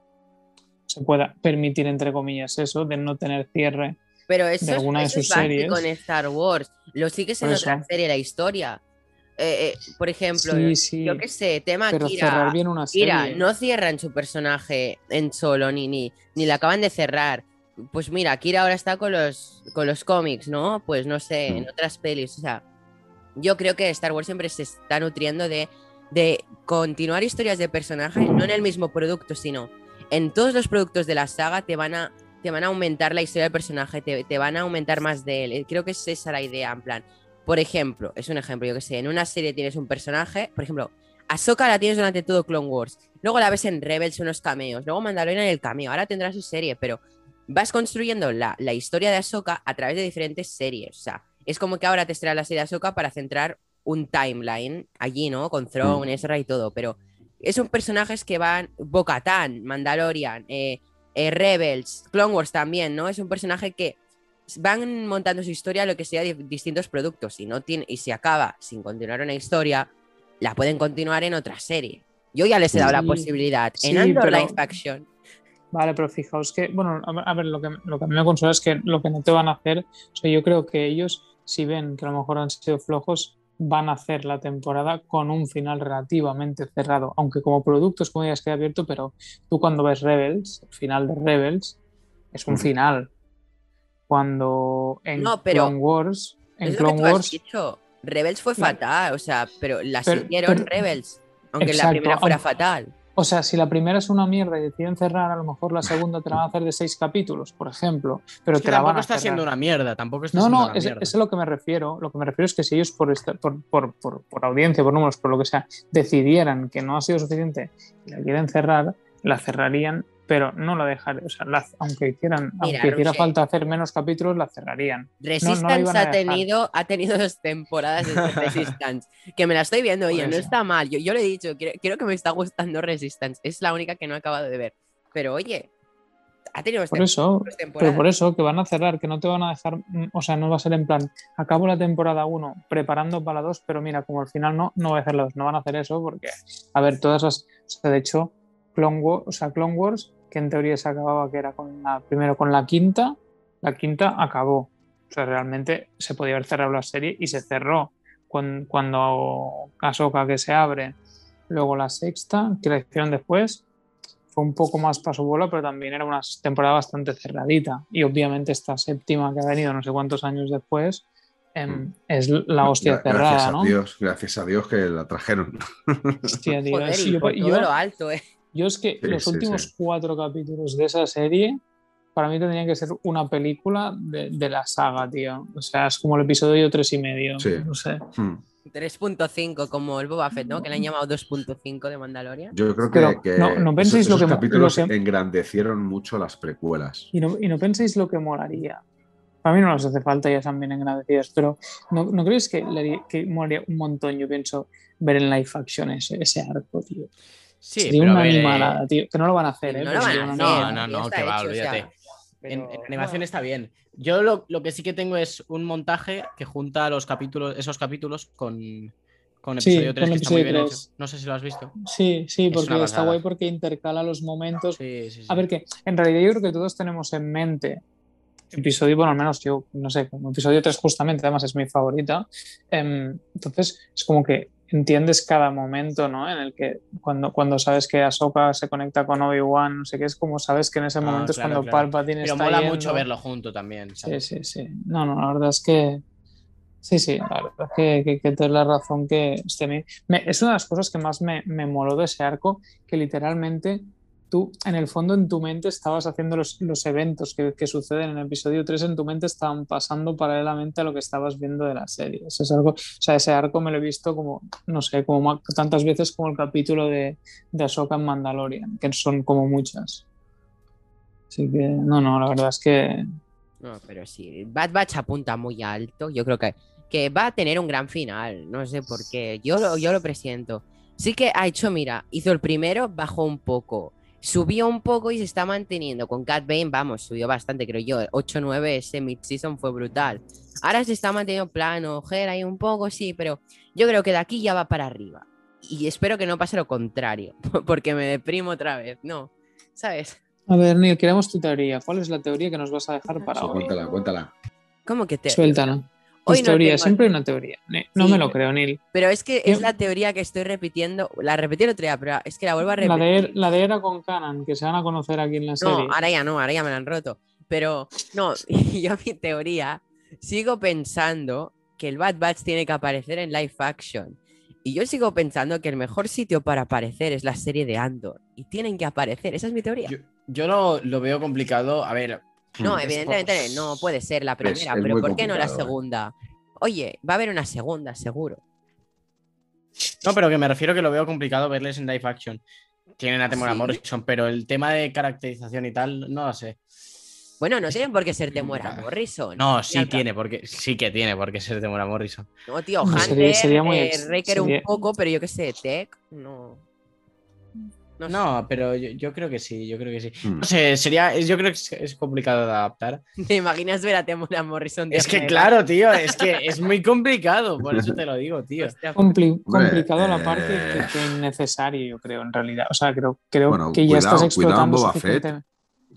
se pueda permitir, entre comillas, eso de no tener cierre. Pero eso, es- alguna de eso es sus básico series. en Star Wars. Lo sigues en otra serie, la historia. Eh, eh, por ejemplo, Sí, sí, yo qué sé, tema pero Kira. cerrar bien una serie. Mira, no cierran su personaje en solo, ni, ni, ni la acaban de cerrar. Pues mira, Kira ahora está con los, con los cómics, ¿no? Pues no sé, en Mm. otras pelis. O sea, yo creo que Star Wars siempre se está nutriendo de, de continuar historias de personajes, no en el mismo producto, sino en todos los productos de la saga te van a, te van a aumentar la historia del personaje, te, te van a aumentar más de él. Creo que es esa la idea, en plan. Por ejemplo, es un ejemplo, yo que sé, en una serie tienes un personaje, por ejemplo, Ahsoka la tienes durante todo Clone Wars. Luego la ves en Rebels unos cameos. Luego Mandalorian en el cameo. Ahora tendrá su serie, pero vas construyendo la, la historia de Ahsoka a través de diferentes series. O sea, es como que ahora te extrae la serie de Ahsoka para centrar un timeline allí, ¿no? Con Throne, Ezra y todo, pero son personajes que van. Bocatan, Mandalorian, eh, eh, Rebels, Clone Wars también, ¿no? Es un personaje que van montando su historia lo que sea de distintos productos y no tiene y si acaba sin continuar una historia la pueden continuar en otra serie yo ya les he dado la posibilidad en Andor Live Action vale pero fijaos que bueno a ver lo que, lo que a mí me consuela es que lo que no te van a hacer o sea yo creo que ellos si ven que a lo mejor han sido flojos van a hacer la temporada con un final relativamente cerrado aunque como productos como ya esté abierto pero tú cuando ves Rebels el final de Rebels es un final cuando en Clone Wars. En Clone Wars. Rebels fue fatal, o sea, pero la siguieron Rebels, aunque la primera fuera fatal. O sea, si la primera es una mierda y deciden cerrar, a lo mejor la segunda te la van a hacer de seis capítulos, por ejemplo. Pero te la van a está siendo una mierda, tampoco está no, siendo no, una es, mierda. es a lo que me refiero. Lo que me refiero es que si ellos por, por, por, por, por audiencia, por números, por lo que sea, decidieran que no ha sido suficiente y la quieren cerrar, la cerrarían pero no la dejarían, o sea, aunque quieran, aunque hiciera falta hacer menos capítulos, la cerrarían. Resistance ha, tenido, ha tenido dos temporadas de Resistance, que me la estoy viendo, oye, no está mal, yo, yo le he dicho, quiero, que me está gustando Resistance, es la única que no he acabado de ver, pero oye, ha tenido por eso, pero por eso que van a cerrar, que no te van a dejar, o sea, no va a ser en plan, acabo la temporada 1 preparando para la 2, pero mira, como al final no, no voy a hacer la 2, no van a hacer eso porque, a ver, todas las, o sea, de hecho, Clone Wars, o sea, Clone Wars, que en teoría se acababa, que era con la, primero con la quinta, la quinta acabó. O sea, realmente se podía haber cerrado la serie y se cerró cuando, cuando Ahsoka que se abre. Luego la sexta, que la hicieron después, fue un poco más paso bola, pero también era una temporada bastante cerradita. Y obviamente esta séptima que ha venido no sé cuántos años después, em, mm. es la hostia cerrada, gracias ¿no? A Dios, gracias a Dios que la trajeron. Hostia, tío, Joder, yo, lo alto, eh. Yo es que los últimos cuatro capítulos de esa serie, para mí tendrían que ser una película de, la saga, tío. O sea, es como el episodio 3 y medio. Sí. No sé. 3.5, hmm. como el Boba Fett, ¿no? Que le han llamado 2.5 de Mandalorian. Yo creo que, no, penséis lo que capítulos engrandecieron mucho las precuelas. Y no, y no penséis lo que molaría. Para mí no les hace falta, ya están bien engrandecidas, pero ¿no, ¿no creéis que, que molaría un montón, yo pienso, ver en live action ese, ese arco, tío? Sí, pero una animalada, tío. Que no lo van a hacer, ¿eh? No, lo van a hacer, no, no, no, que va, olvídate. en, animación está bien. Yo lo, lo, que sí que tengo es un montaje que junta los capítulos, esos capítulos con, con episodio 3, que está muy bien hecho. No sé si lo has visto. Sí, sí, porque está guay porque intercala los momentos. Sí, sí, sí. A ver, que en realidad yo creo que todos tenemos en mente episodio, bueno, al menos yo, no sé, como episodio 3 justamente, además es mi favorita. Em, entonces, es como que entiendes cada momento, ¿no? En el que cuando, cuando sabes que Ahsoka se conecta con Obi-Wan, no sé qué, es como sabes que en ese ah, momento es cuando claro. Palpatine Pero está mola yendo. mucho verlo junto también, ¿sabes? Sí, sí, sí. No, no, la verdad es que... Sí, sí, la verdad es que, que, que tienes la razón que... Este, me, es una de las cosas que más me, me moló de ese arco, que literalmente tú, en el fondo, en tu mente estabas haciendo los, los eventos que, que, suceden en el episodio 3, en tu mente estaban pasando paralelamente a lo que estabas viendo de la serie. Es algo, o sea, ese arco me lo he visto como, no sé, como tantas veces como el capítulo de, de Ahsoka en Mandalorian, que son como muchas. Así que, no, no, la verdad es que... No, pero sí, Bad Batch apunta muy alto. Yo creo que, que va a tener un gran final. No sé por qué. Yo yo lo presiento. Sí que ha hecho, mira, hizo el primero, bajó un poco subió un poco y se está manteniendo. Con Cat Bane, vamos, subió bastante, creo yo. 8-9 ese mid-season fue brutal. Ahora se está manteniendo plano, Ger ahí un poco, sí, pero yo creo que de aquí ya va para arriba. Y espero que no pase lo contrario, porque me deprimo otra vez, ¿no? ¿Sabes? A ver, Neil, queremos tu teoría. ¿Cuál es la teoría que nos vas a dejar para sí, hoy? Cuéntala, cuéntala. ¿Cómo que te Suéltala. Hoy no teoría, siempre una teoría. No sí, me lo creo, Neil. Pero es que es la teoría que estoy repitiendo. La repetí el otro día, pero es que la vuelvo a repetir. La de, la de era con Canan, que se van a conocer aquí en la serie. No, ahora ya no, ahora ya me la han roto. Pero no, yo mi teoría sigo pensando que el Bad Batch tiene que aparecer en live action. Y yo sigo pensando que el mejor sitio para aparecer es la serie de Andor. Y tienen que aparecer, esa es mi teoría. Yo, yo lo, lo veo complicado. A ver, no, evidentemente no puede ser la primera, es, es pero ¿por qué no la segunda? Oye, va a haber una segunda, seguro. No, pero que me refiero que lo veo complicado verles en live action. Tienen a Temora ¿Sí? Morrison, pero el tema de caracterización y tal, no lo sé. Bueno, no tienen por qué ser Temuera Morrison. No, sí tiene, porque sí que tiene, porque ser Temuera Morrison. No, tío, No, Hunter, sería- sería muy eh, un poco, pero yo qué sé, Tech, no. No, sé. No, pero yo, yo creo que sí, yo creo que sí. Mm. No sé, sería, yo creo que es, es complicado de adaptar. ¿Te imaginas ver a Temuera Morrison? Es que claro, tío, es que es muy complicado, por eso te lo digo, tío. Compli- Hombre, complicado la eh, parte que, que innecesario, yo creo, en realidad. O sea, creo, creo Bueno, que ya cuidado, estás cuidado en explotando Boba Fett. suficientemente.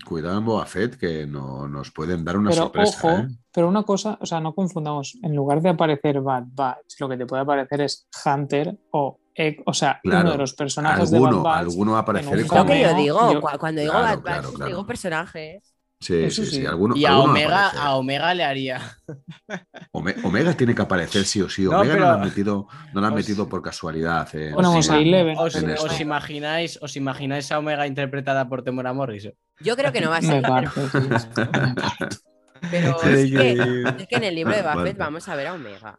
Cuidado en Boba Fett que no, nos pueden dar una Pero sorpresa. ojo, ¿eh? pero una cosa, o sea, no confundamos, en lugar de aparecer Bad Batch, lo que te puede aparecer es Hunter o Egg, o sea, Claro, uno de los personajes Alguno, de Bad Batch. alguno va a aparecer lo que yo digo, yo- cuando digo Claro, Bad claro, Batch, claro. digo personajes. Sí, sí, sí. sí. Alguno, Y a alguno va a Omega, aparecer. a Omega le haría. Ome- Omega tiene que aparecer sí o sí. No, Omega no, pero- lo han metido, no lo han os- metido por casualidad. eh. A Eleven. ¿Os, en os esto. imagináis, ¿Os imagináis a Omega interpretada por Temuera Morrison? Yo creo que no va a ser, pero, es, que, es que en el libro de Buffett vamos a ver a Omega.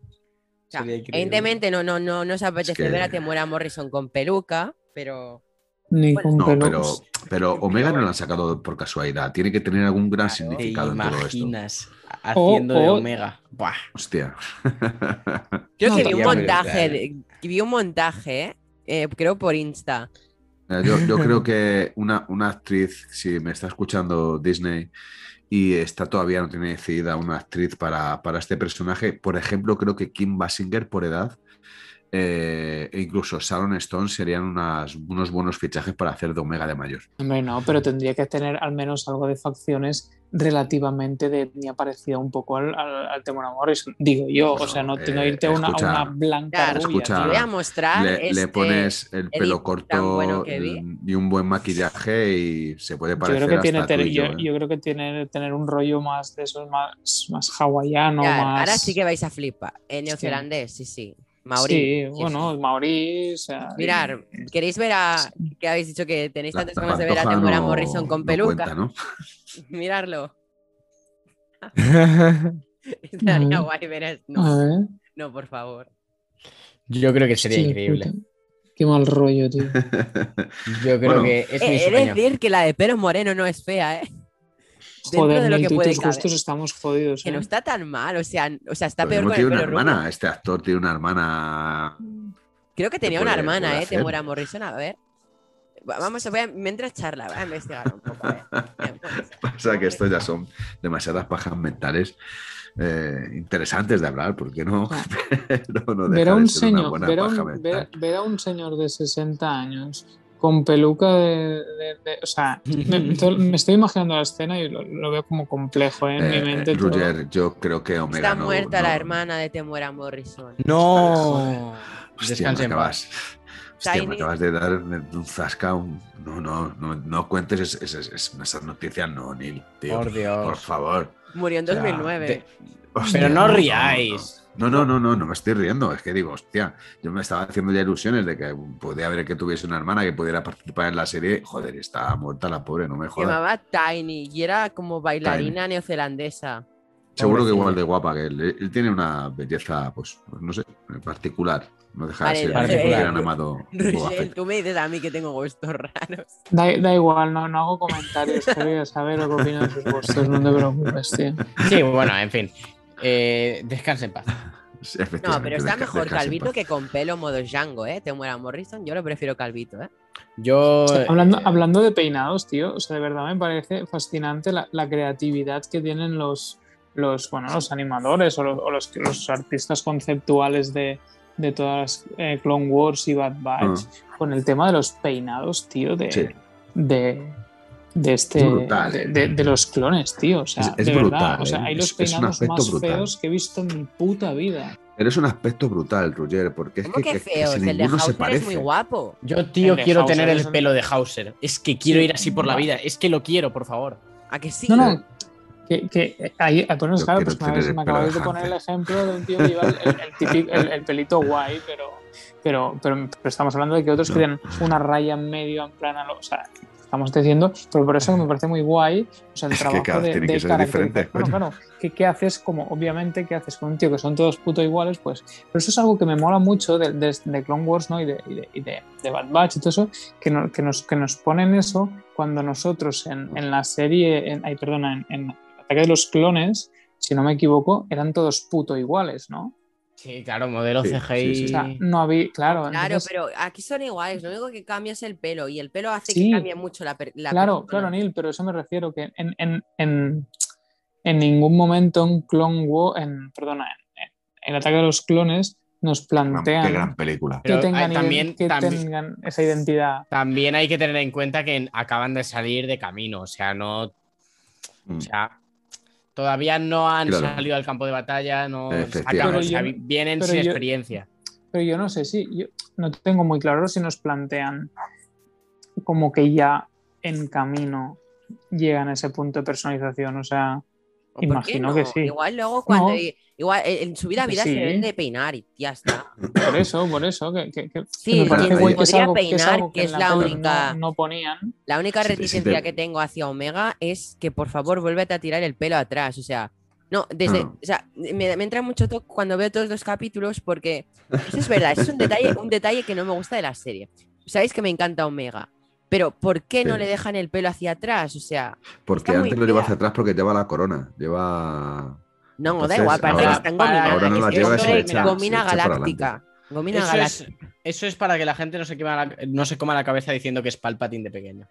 O sea, evidentemente no, no, no nos apetece que- ver a Temuera Morrison con peluca, pero Ni Bueno, con No, pelos. pero, pero Omega no lo han sacado por casualidad. Tiene que tener algún gran Claro. ¿Te significado en todo esto. imaginas haciendo de O- o- Omega? Buah. Hostia. creo No, que vi un montaje, de- que vi un montaje, eh, creo por Insta. Yo, yo creo que una, una actriz, si me está escuchando Disney y está todavía no tiene decidida una actriz para, para este personaje, por ejemplo, creo que Kim Basinger por edad eh, e incluso Sharon Stone serían unas, unos buenos fichajes para hacer de Omega de mayor. Hombre, no, pero tendría que tener al menos algo de facciones relativamente de etnia parecida un poco al, al, al Temuera Morrison. Digo yo, Bueno, o sea, no eh, tengo que irte a una, a blanca Claro, rubia. escucha, voy a mostrar Le, le este- pones el pelo corto bueno que y un buen maquillaje y se puede Yo parecer creo que tiene hasta tú tener, y yo, yo, ¿eh? yo creo que tiene tener un rollo más de esos más, más hawaiano, Ya, más. Ahora sí que vais a flipar. En neozelandés, sí, sí. Sí, sí, bueno. O sea, Mirar, ¿queréis ver a. que habéis dicho que tenéis La- tantas ganas de ver a Temuera no- Morrison con no peluca? cuenta, ¿no? Mirarlo. Estaría guay ver esto. A No, ver. no, por favor. Yo creo que sería increíble. puta. Qué mal rollo, tío. Yo creo Bueno. que es mi Eh, sueño. decir que la de pelo moreno no es fea, ¿eh? Joder, de lo que tú y puede tus caber. gustos estamos jodidos. Que no ¿eh? está tan mal, o sea, o sea está Lo peor mismo con el tiene una pelo hermana, rubio. este actor tiene una hermana. Creo que tenía puede- una hermana, ¿eh? Temuera Morrison, a ver. Va- Vamos a ver, mientras charla, voy a investigar un poco. A ver. Bien, pues. Pasa que esto ya son demasiadas pajas mentales eh, interesantes de hablar, ¿por qué no? Pero no de una señor, buena un señor de 60 años con peluca de, de- de- o sea, me, to- me estoy imaginando la escena y lo, lo veo como complejo ¿eh? en Eh, mi mente. todo. Roger, yo creo que Omega Está no- muerta no- la hermana de Temuera Morrison. No. Hostia, Descanse me en hostia, me acabas de dar un zasca. un- no, no, no, no cuentes es- es- es- es- esas noticias, no, Neil, tío. Por Dios. Por favor. Murió en O sea, 2009. de- Hostia, Pero no riáis. No, no, no, no, no me estoy riendo. Es que digo, hostia, yo me estaba haciendo ya ilusiones de que podía haber que tuviese una hermana que pudiera participar en la serie. Joder, está muerta la pobre, no me Se jodas. llamaba Tiny y era como bailarina neozelandesa. Seguro que igual de guapa que él. Él tiene una belleza, pues, no sé, particular. No deja Vale, de ser gran eh, amado Rochelle, tú me dices a mí que tengo gustos raros. Da, da igual, no, no hago comentarios, quería saber lo que opinan de sus gustos, no te preocupes, tío. Sí, bueno, en fin. Eh, descanse en paz. Sí, No, pero está mejor Calvito que con pelo modo Django, ¿eh? Temuera Morrison, yo lo prefiero Calvito, ¿eh? Yo. Hablando, eh, hablando de peinados, tío, o sea, de verdad me parece fascinante la, la creatividad que tienen los, los, bueno, los animadores o los, o los, los artistas conceptuales de, de todas las eh, Clone Wars y Bad Batch con el tema de los peinados, tío, de, Ah. Sí. de, de este Es de, eh. de- de los clones, tío. O sea, Es- es de brutal, verdad. O sea, eh. hay los peinados más brutal. feos que he visto en mi puta vida. Pero es un aspecto brutal, Roger, porque es ¿Cómo que, que que- si el de se es muy guapo. Yo, tío, quiero Hauser tener el pelo de Hauser. Es que quiero Sí. ir así por la vida. Es que lo quiero, por favor. ¿A que sí? No, no. Que, que ahí, Yo claro, pues me, me acabáis de poner el ejemplo de un tío que lleva el, típico- el- el pelito guay, pero, pero, pero, pero estamos hablando de que otros No. que tienen una raya en medio en plan, a lo- o sea, estamos diciendo, pero por eso me parece muy guay, o sea, el Es que, trabajo de, tiene de que ser caracterizar- diferente, Bueno, claro, ¿qué, qué haces como, obviamente, qué haces con un tío que son todos puto iguales? Pues, pero eso es algo que me mola mucho de, de- de Clone Wars, ¿no? Y de, y de, y de- de Bad Batch y todo eso, que, no- que, nos, que nos ponen eso cuando nosotros en, en la serie, en, ay, perdona, en, en Ataque de los Clones, si no me equivoco, eran todos puto iguales, ¿no? Sí, claro, modelo Sí, CGI. sí, sí. O sea, no había, claro, Claro, entonces- pero aquí son iguales, lo único que cambia es el pelo y el pelo hace Sí. que cambie mucho la, la Claro, persona. claro, Neil, pero a eso me refiero que en, en, en, en ningún momento en Clone Wars, en, perdona, en, en el ataque de los clones nos plantean Qué gran película. que, Pero tengan, también- que también- tengan esa identidad. También hay que tener en cuenta que acaban de salir de camino, o sea, no, Mm. o sea, todavía no han Claro. salido al campo de batalla, no acaban- yo- vienen sin yo- experiencia. Pero yo no sé si, yo no tengo muy claro si nos plantean como que ya en camino llegan a ese punto de personalización. O sea, ¿O por qué imagino no? que sí. Igual luego cuando... No. Igual eh, en su vida vida se sí. deben de peinar y ya está. por eso, por eso, que, que- que- Sí, que me quien podría algo- que es peinar, que es la única- No, no ponían. La única Sí, sí, reticencia te- que tengo hacia Omega es que por favor vuélvete a tirar el pelo atrás. O sea, no, desde. Ah. O sea, me, me entra mucho toque cuando veo todos los capítulos porque eso es verdad, eso es un detalle, un detalle que no me gusta de la serie. Sabéis que me encanta Omega, pero ¿por qué no Sí. le dejan el pelo hacia atrás? O sea, Porque antes lo lleva fea. hacia atrás porque lleva la corona. Lleva. no, Entonces, da igual, parece ahora- que está en para- gomina. ahora no es la lleva es echa- gomina galáctica. Gomina Eso es, galáctica. eso es para que la gente no se, quema la, no se coma la cabeza diciendo que es Palpatine de pequeño.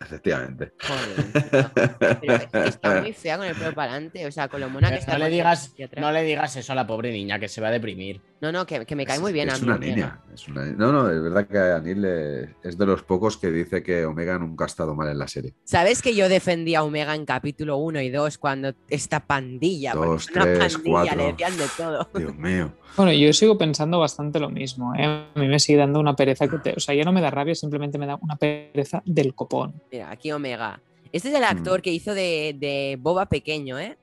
Efectivamente. Joder, pero está muy fea con el pelo para adelante. O sea, con lo mona que está. no le digas, no le digas eso a la pobre niña que se va a deprimir. No, no, que, que me cae muy bien Es a mí. una Omega. niña. es una- No, no, es verdad que Anil eh, es de los pocos que dice que Omega nunca ha estado mal en la serie. ¿Sabes que yo defendía a Omega en capítulo 1 y 2 cuando esta pandilla, Dos, es una tres, pandilla, cuatro. le decían de todo? Dios mío. Bueno, yo sigo pensando bastante lo mismo. ¿eh? A mí me sigue dando una pereza que te- O sea, ya no me da rabia, simplemente me da una pereza del copón. Mira, aquí Omega. Este es el actor que hizo de, de Boba pequeño, ¿eh?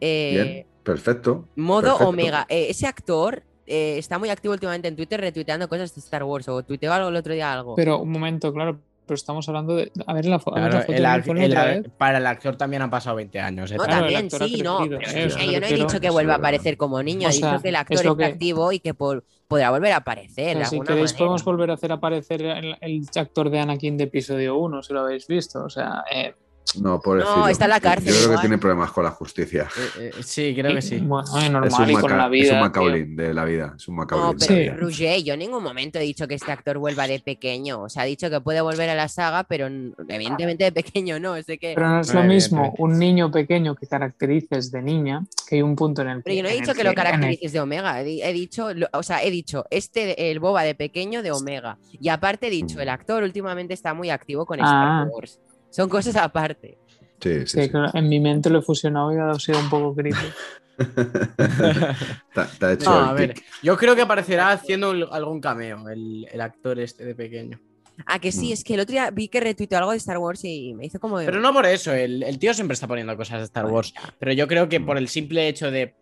Eh, Bien, perfecto. Modo perfecto. Omega. Eh, ese actor eh, está muy activo últimamente en Twitter retuiteando cosas de Star Wars o tuiteó algo el otro día algo. Pero un momento, claro, pero estamos hablando de. A ver la, fo- a ver Claro, la foto el el otra ac- vez. para el actor también han pasado 20 años. ¿eh? No, Claro, también, sí, no. eh, es que yo no he dicho que vuelva a aparecer como niño, O he dicho que el actor es está que- activo y que por- podrá volver a aparecer. De si alguna queréis, manera. podemos volver a hacer aparecer el, el actor de Anakin de episodio 1, si lo habéis visto. O sea, eh, No, pobrecillo. No, está en la cárcel Yo creo que tiene problemas con la justicia. Eh, eh, sí, creo que sí. Es Es normal un, y con Maca- la vida. es un tío. Macaulay de la vida. Es un Macaulay No, de pero. Rouget, yo en ningún momento he dicho que este actor vuelva de pequeño. O sea, ha dicho que puede volver a la saga, pero evidentemente de pequeño no. Sé que... Pero no es lo mismo un niño pequeño que caracterices de niña, que hay un punto en el que. Pero yo no he dicho que lo el- caracterices de Omega. He, di- he dicho, lo- o sea, he dicho este, el boba de pequeño de Omega. Y aparte he dicho, el actor últimamente está muy activo con Ah. Star Wars. Son cosas aparte. Sí, sí, Sí, sí. claro, en mi mente lo he fusionado y ha sido un poco creepy. Te- te ha hecho No, a ver, yo creo que aparecerá haciendo un- algún cameo el, el actor este de pequeño. Ah, que sí, Mm. es que el otro día vi que retuiteó algo de Star Wars y me hizo como. de- Pero no por eso, el, el tío siempre está poniendo cosas de Star Wars. Pero yo creo que Mm. por el simple hecho de,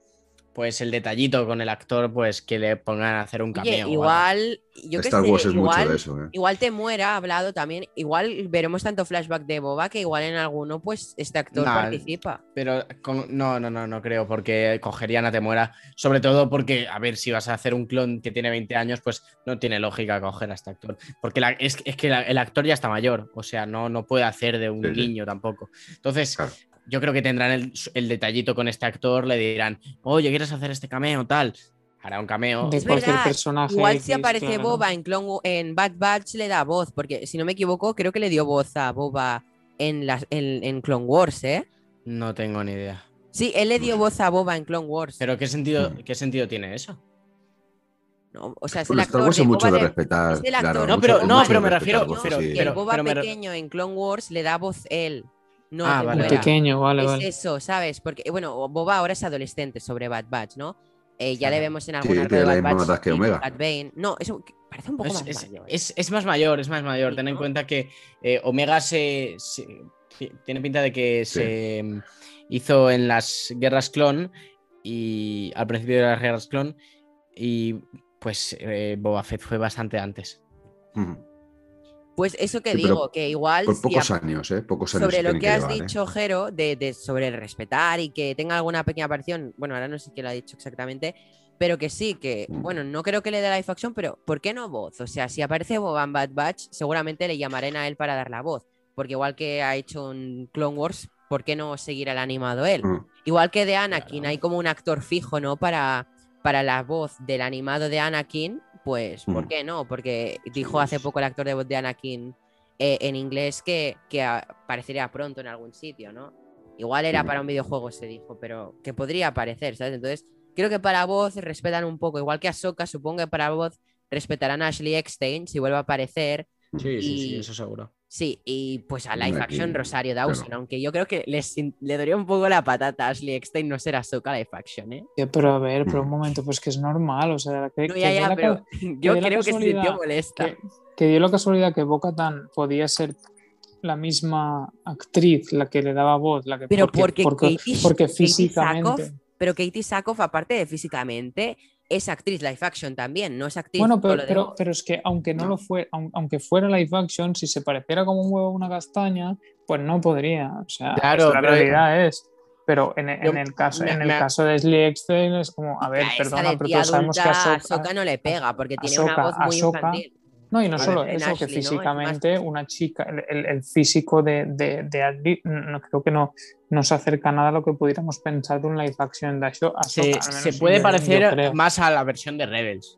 pues, el detallito con el actor, pues, que le pongan a hacer un cameo. igual. Yo Star sé, Wars es igual, mucho de eso. ¿eh? Igual te muera, ha hablado también. Igual veremos tanto flashback de Boba que igual en alguno, pues, este actor Nah, participa. Pero con- no, no, no, no creo, porque cogerían a Temuera. Sobre todo porque, a ver, si vas a hacer un clon que tiene 20 años, pues no tiene lógica coger a este actor. Porque la- es, es que la- el actor ya está mayor, o sea, no, no puede hacer de un Sí, sí. niño tampoco. Entonces, Claro. Yo creo que tendrán el, el detallito con este actor, le dirán, oye, ¿quieres hacer este cameo? Tal. Hará un cameo. De Es cualquier verdad, personaje. Igual si aparece claro. Boba en, Clone en Bad Batch le da voz, porque si no me equivoco, creo que le dio voz a Boba en, las, en, en Clone Wars, ¿eh? No tengo ni idea. Sí, él le dio voz a Boba en Clone Wars. Pero ¿qué sentido, Mm. ¿qué sentido tiene eso? No, o sea, es Bueno, el actor de es mucho Boba de de- respetar. es el actor- claro, No, pero- no, mucho pero me refiero- pero- sí. que el Boba pero pequeño en Clone Wars le da voz él. No Ah, vale, muera. Pequeño, vale, es vale. eso, ¿sabes? Porque, bueno, Boba ahora es adolescente sobre Bad Batch, ¿no? Eh, ya le vemos en Sí, algún arco tiene de la Bad misma Batch. que Omega. Bane. No, eso parece un poco Es, más es- mayor. es- es más mayor, es más mayor. Sí, Ten en ¿no? cuenta que eh, Omega se, se- ti- tiene pinta de que Sí. se mm, hizo en las guerras clon y al principio de las guerras clon y pues eh, Boba Fett fue bastante antes. Ujú. Pues eso que Sí, digo, que igual Por si pocos a- años, ¿eh? Pocos años. sobre lo que has llevar, ¿eh? dicho, Jero, de, de- sobre el respetar y que tenga alguna pequeña aparición, bueno, ahora no sé quién lo ha dicho exactamente, pero que sí, que, Mm. bueno, no creo que le dé live action, pero ¿por qué no voz? O sea, si aparece Boban Bad Batch, seguramente le llamarán a él para dar la voz, porque igual que ha hecho en Clone Wars, ¿por qué no seguir al animado él? Mm. Igual que de Anakin, Claro. hay como un actor fijo, ¿no? Para, para la voz del animado de Anakin, pues, ¿por Mm. qué no? Porque dijo hace poco el actor de voz de Anakin eh, en inglés que, que aparecería pronto en algún sitio, ¿no? Igual era para un videojuego, se dijo, pero que podría aparecer, ¿sabes? Entonces, creo que para voz respetan un poco, igual que a Soka, supongo que para voz respetarán a Ashley Eckstein si vuelve a aparecer. Sí, sí, sí, eso seguro. Sí, y pues a aquí, action Rosario Dawson, claro. aunque yo creo que les, le daría un poco la patata a Ashley Eckstein no ser Ahsoka live action, ¿eh? Pero a ver, pero un momento, pues que es normal, o sea, que, No, que ya, dé ya, la pero yo creo que se sintió casualidad molesta. que, que dio la casualidad que Bo-Katan podía ser la misma actriz la que le daba voz, la que Pero porque, porque porque, Katie- porque Katie físicamente. Sackhoff- Pero Katie Sackhoff, aparte de físicamente, es actriz live action también, no es actriz. Bueno, pero, de pero, pero es que aunque no, No. lo fuera, aunque fuera live action, si se pareciera como un huevo a una castaña, pues no podría. O sea, Claro, la pero- realidad es. Pero en, en Yo- el caso, me- en el me- caso de Ashley Eckstein es como, a ver, perdona, pero todos sabemos que Ahsoka, Ahsoka no le pega porque tiene una voz muy Ahsoka- infantil. No, y no Vale, solo eso, que físicamente una chica, el, el- físico de, de, de Ashley, no, creo que no, no se acerca nada a lo que pudiéramos pensar de un live action de Asho- Ahsoka. Se, se puede yo parecer más a la versión de Rebels.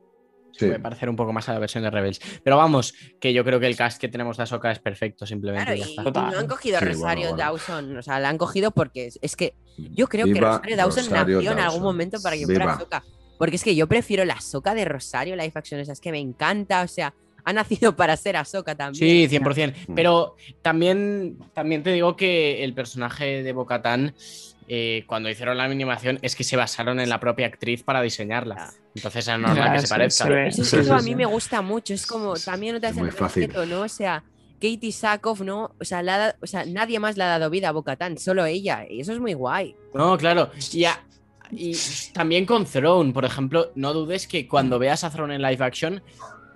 Se Sí. puede parecer un poco más a la versión de Rebels. Pero vamos, que yo creo que el cast que tenemos de Ahsoka es perfecto, simplemente. Claro, y ya y, está. y Total. no han cogido a Sí, Rosario bueno, bueno. Dawson, o sea, la han cogido porque es, es que yo creo que Rosario Dawson Rosario nació en algún momento para que fuera. Ahsoka. Porque es que yo prefiero la Ahsoka de Rosario live action, esa es que me encanta, o sea, ha nacido para ser Ahsoka también. Sí, o sea, 100%. Mm. Pero también, también te digo que el personaje de Bocatán, cuando hicieron la animación, es que se basaron en la propia actriz para diseñarla. Entonces es normal que se parezca. Eso, Sí, eso sí, a mí me gusta mucho, es como también otra Es vez muy el fácil. respeto, ¿no? O sea, Katie Sackhoff, ¿no? O sea, le ha dado- o sea, nadie más le ha dado vida a Bocatán, solo ella, y eso es muy guay. No, claro. Y, a- y también con Throne, por ejemplo, no dudes que cuando veas a Throne en live action,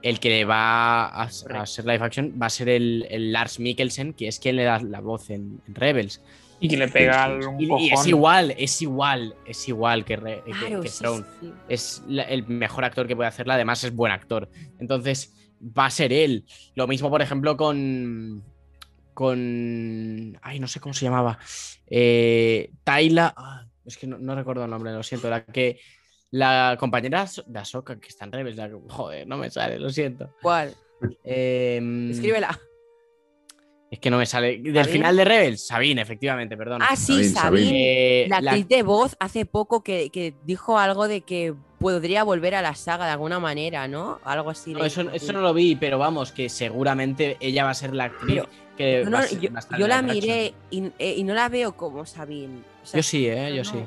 el que va a, a ser live action va a ser el, el Lars Mikkelsen, que es quien le da la voz en, en Rebels. Y que le pega al- un Y, es igual, es igual, es igual que, Re- que- Claro, que sí, Throne. sí. Es la- el mejor actor que puede hacerla, además es buen actor. Entonces, va a ser él. Lo mismo, por ejemplo, con. Con. Ay, no sé cómo se llamaba. Eh, Tayla. ah, es que no, no recuerdo el nombre, lo siento. La que. La compañera de Ahsoka, que está en Rebels. la joder, no me sale, lo siento. ¿Cuál? Eh, Escríbela. Es que no me sale. Del ¿Sabine? final de Rebels, Sabine, efectivamente, perdón. Ah, sí, Sabine. Eh, La la- actriz de voz hace poco que, que dijo algo de que podría volver a la saga de alguna manera, ¿no? Algo así. No, eso, eso no lo vi, pero vamos, que seguramente ella va a ser la actriz Pero- que No, va no, a ser- yo, va a estar yo la miré y, eh, y no la veo como Sabine. O sea, Yo sí, eh, yo no. sí.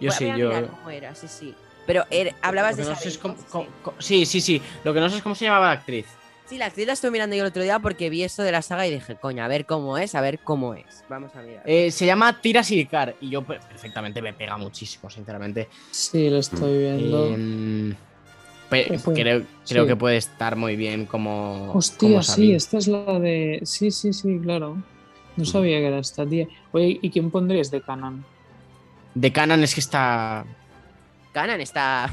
Yo sí, voy a yo. mirar cómo era, sí, sí. Pero er- hablabas de no sé Sabine, es cómo- ¿no? Sí, cómo- sí. cómo- sí, sí, sí. Lo que no sé es cómo se llamaba la actriz. Sí, la actriz la estuve mirando yo el otro día porque vi eso de la saga y dije, coño, a ver cómo es, a ver cómo es. Vamos a mirar. Eh, se llama Tira Sirikar y yo pe- perfectamente me pega muchísimo, sinceramente. Sí, lo estoy viendo. Em, pe- Ojo, creo creo sí. que puede estar muy bien como. Hostia, como sí, esta es la de. Sí, sí, sí, claro. No sabía que era esta tía. Oye, ¿y quién pondrías de Canon? De Canon es que está. Canan está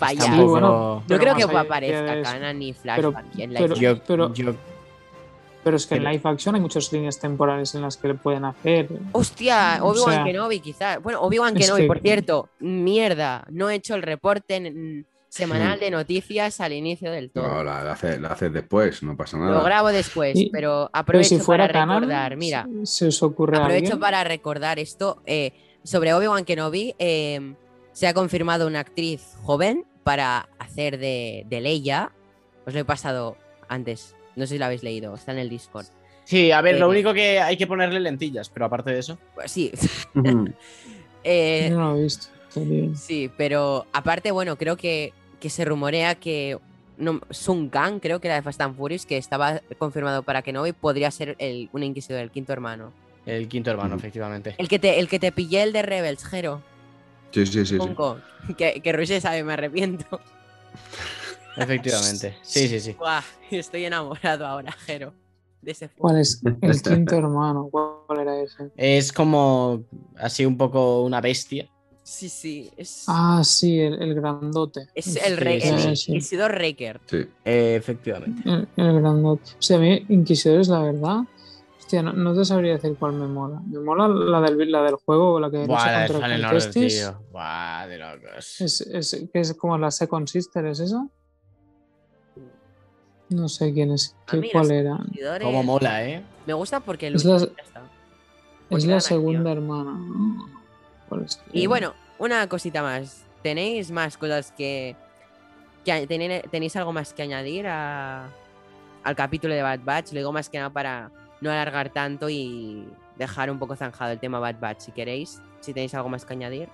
allá. Sí, bueno, No creo que aparezca. Canan ni Pero- Flashback en la pero-. Yo, pero- yo- Pero es que en live action hay muchas líneas temporales en las que le pueden hacer. Hostia, O Obi-Wan sea, Kenobi quizás. Bueno, Obi-Wan Kenobi, que- por cierto, mierda, no he hecho el reporte en- semanal Mm. de noticias al inicio del todo. No, la, la haces la haces después, no pasa Lo nada. grabo después, Y- pero Pero aprovecho si fuera para Canon, recordar, mira, ¿se os ocurre aprovecho alguien? para recordar esto eh, sobre Obi-Wan Kenobi. eh, se ha confirmado una actriz joven para hacer de, de Leia. Os lo he pasado antes, no sé si lo habéis leído, está en el Discord. Sí, a ver, lo Eh, único que hay que ponerle lentillas, pero aparte de eso. Pues sí, eh, no lo he visto. Sí, pero aparte, bueno, creo que, que se rumorea que no, Sun Kang, creo que era de Fast and Furious, que estaba confirmado para que no y podría ser el, un inquisidor, el quinto hermano. El quinto hermano, efectivamente. El que te, el que te pillé el de Rebels, Jero. Sí, sí, sí. Que, que Roger sabe, me arrepiento. Efectivamente. Sí, sí, sí. Buah, estoy enamorado ahora, Jero. de ese ¿Cuál es el quinto hermano? ¿Cuál era ese? Es como así un poco una bestia. Sí, sí. Es, Ah, sí, el, el grandote. es el rey. sí, el sí, sí. Inquisidor Raker. Sí. Eh, efectivamente. El, el grandote. O sea, a mí, Inquisidores, la verdad. Hostia, no, no te sabría decir cuál me mola. Me mola la del, la del juego, la que Buah, lucha la contra Fallen el Order, Contestis. tío. Buah, de locos. Es, es, que es como la Second Sister, ¿es esa? No sé quién es, qué, mí cuál era. Como mola, ¿eh? Me gusta porque Es lucha la- Es la segunda hermana. ¿no? ¿Cuál es? Y bueno, una cosita más. ¿Tenéis más cosas que. que a- tené- ¿Tenéis algo más que añadir a- al capítulo de Bad Batch? Lo digo más que nada para no alargar tanto y dejar un poco zanjado el tema Bad Batch si queréis. Si tenéis algo más que añadir.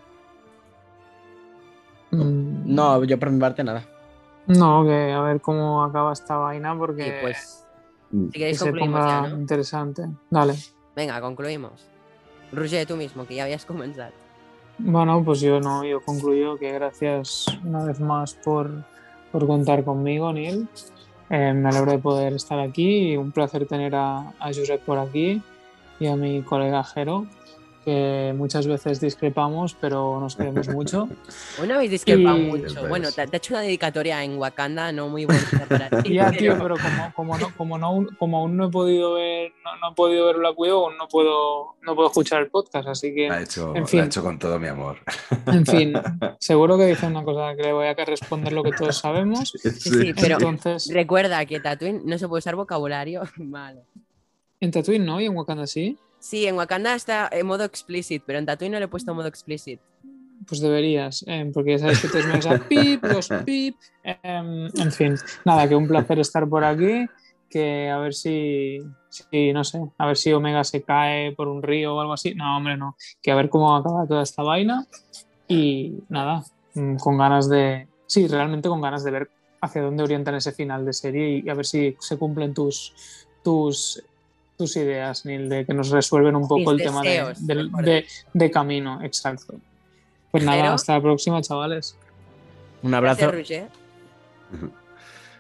Mm, No, yo por mi parte nada. No, que a ver cómo acaba esta vaina porque Y pues. Mm. Si que queréis se concluimos ponga ya, ¿no? interesante. Dale. Venga, concluimos. Roger, tú mismo, que ya habías comenzado. Bueno, pues yo no, yo concluyo que gracias una vez más por, por contar conmigo, Neil. Eh, me alegro de poder estar aquí y un placer tener a, a Josep por aquí y a mi colega Jero, que muchas veces discrepamos, pero nos queremos mucho. Hoy no habéis discrepado Y- mucho. Bueno, te, te he hecho una dedicatoria en Wakanda, no muy bonita para ti. Ya, tío, pero- pero como, como, no, como, no, como aún no he podido ver, no, no he podido ver Black Widow, aún no puedo, no puedo escuchar el podcast, así que, Lo ha hecho, En lo fin. ha hecho con todo mi amor. en fin, seguro que dice una cosa que le voy a que responder lo que todos sabemos. Sí, sí, pero Entonces, recuerda que Tatooine no se puede usar vocabulario malo. en Tatooine no y en Wakanda sí. Sí, en Wakanda está en modo explicit, pero en Tatooine no le he puesto modo explicit. Pues deberías, eh, porque ya sabes que te metes a pip, los pip. em, en fin, nada, que un placer estar por aquí. Que a ver si, si, no sé, a ver si Omega se cae por un río o algo así. No, hombre, no. Que a ver cómo acaba toda esta vaina. Y nada, mm, con ganas de. Sí, realmente con ganas de ver hacia dónde orientan ese final de serie y a ver si se cumplen tus, tus, tus ideas, Neil, de que nos resuelven un poco Mis el tema de, camino. Exacto. Pues nada, hasta la próxima, chavales. Un abrazo. Gracias.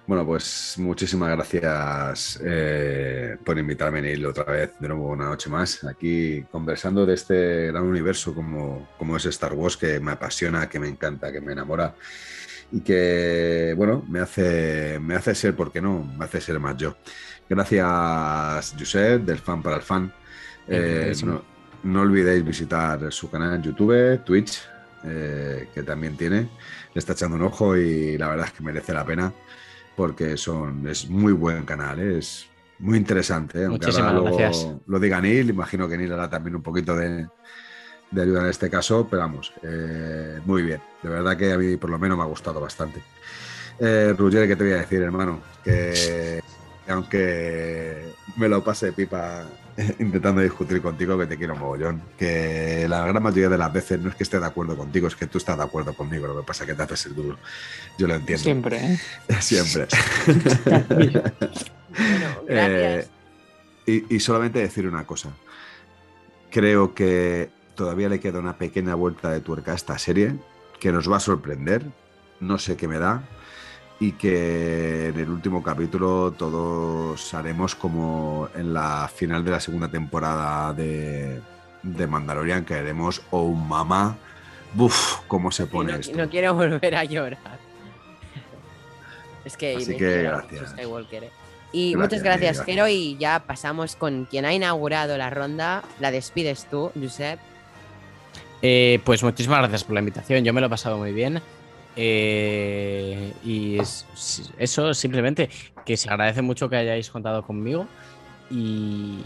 Bueno, pues muchísimas gracias eh, por invitarme, Neil, otra vez, de nuevo una noche más, aquí conversando de este gran universo como, como es Star Wars, que me apasiona, que me encanta, que me enamora y que, bueno, me hace, me hace ser, ¿por qué no? Me hace ser más yo. Gracias, Josep, del fan para el fan. Eh, no, no olvidéis visitar su canal en YouTube, Twitch, eh, que también tiene. Le está echando un ojo y la verdad es que merece la pena porque son, es muy buen canal, ¿eh? es muy interesante. Aunque Muchísimas ahora luego gracias. Lo diga Neil, imagino que Neil hará también un poquito de, de ayuda en este caso, pero vamos, muy bien. De verdad que a mí por lo menos me ha gustado bastante. Eh, Ruggeri, ¿qué te voy a decir, hermano? Que aunque me lo pase pipa intentando discutir contigo, que te quiero mogollón. Que la gran mayoría de las veces no es que esté de acuerdo contigo, es que tú estás de acuerdo conmigo. Lo que pasa es que te haces el duro. Yo lo entiendo. Siempre, ¿eh? Siempre. Bueno, gracias. Eh, y, y solamente decir una cosa. Creo que todavía le queda una pequeña vuelta de tuerca a esta serie que nos va a sorprender. No sé qué me da. Y que en el último capítulo todos haremos como en la final de la segunda temporada de, de Mandalorian, que haremos Oh Mamá. Buf, cómo se pone no, esto. no quiero volver a llorar. Es que Así que gracias. Skywalker, ¿eh? Y Gracias, muchas gracias, gracias. Jero. Y ya pasamos con quien ha inaugurado la ronda. La despides tú, Josep. Eh, pues muchísimas gracias por la invitación. Yo me lo he pasado muy bien. Eh, y es- es- eso simplemente que se agradece mucho que hayáis contado conmigo y,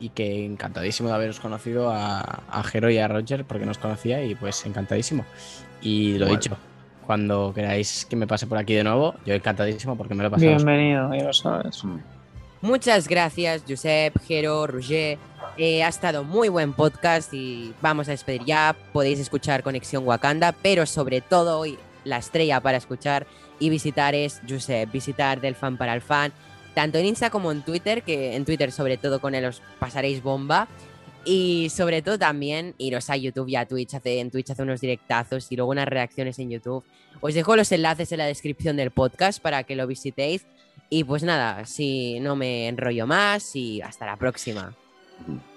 y que encantadísimo de haberos conocido a, a Jero y a Roger porque nos conocía y pues encantadísimo. Y lo dicho, cuando queráis que me pase por aquí de nuevo, yo encantadísimo porque me lo he pasado. Bienvenido, ya lo sabes. Muchas gracias, Josep, Jero, Roger. Eh, ha estado muy buen podcast y vamos a despedir ya. Podéis escuchar Conexión Wakanda, pero sobre todo hoy la estrella para escuchar y visitar es Josep. Visitar del fan para el fan, tanto en Insta como en Twitter, que en Twitter sobre todo con él os pasaréis bomba. Y sobre todo también iros a YouTube y a Twitch. Hace, en Twitch hace unos directazos y luego unas reacciones en YouTube. Os dejo los enlaces en la descripción del podcast para que lo visitéis. Y pues nada, si no me enrollo más y hasta la próxima. Ujú.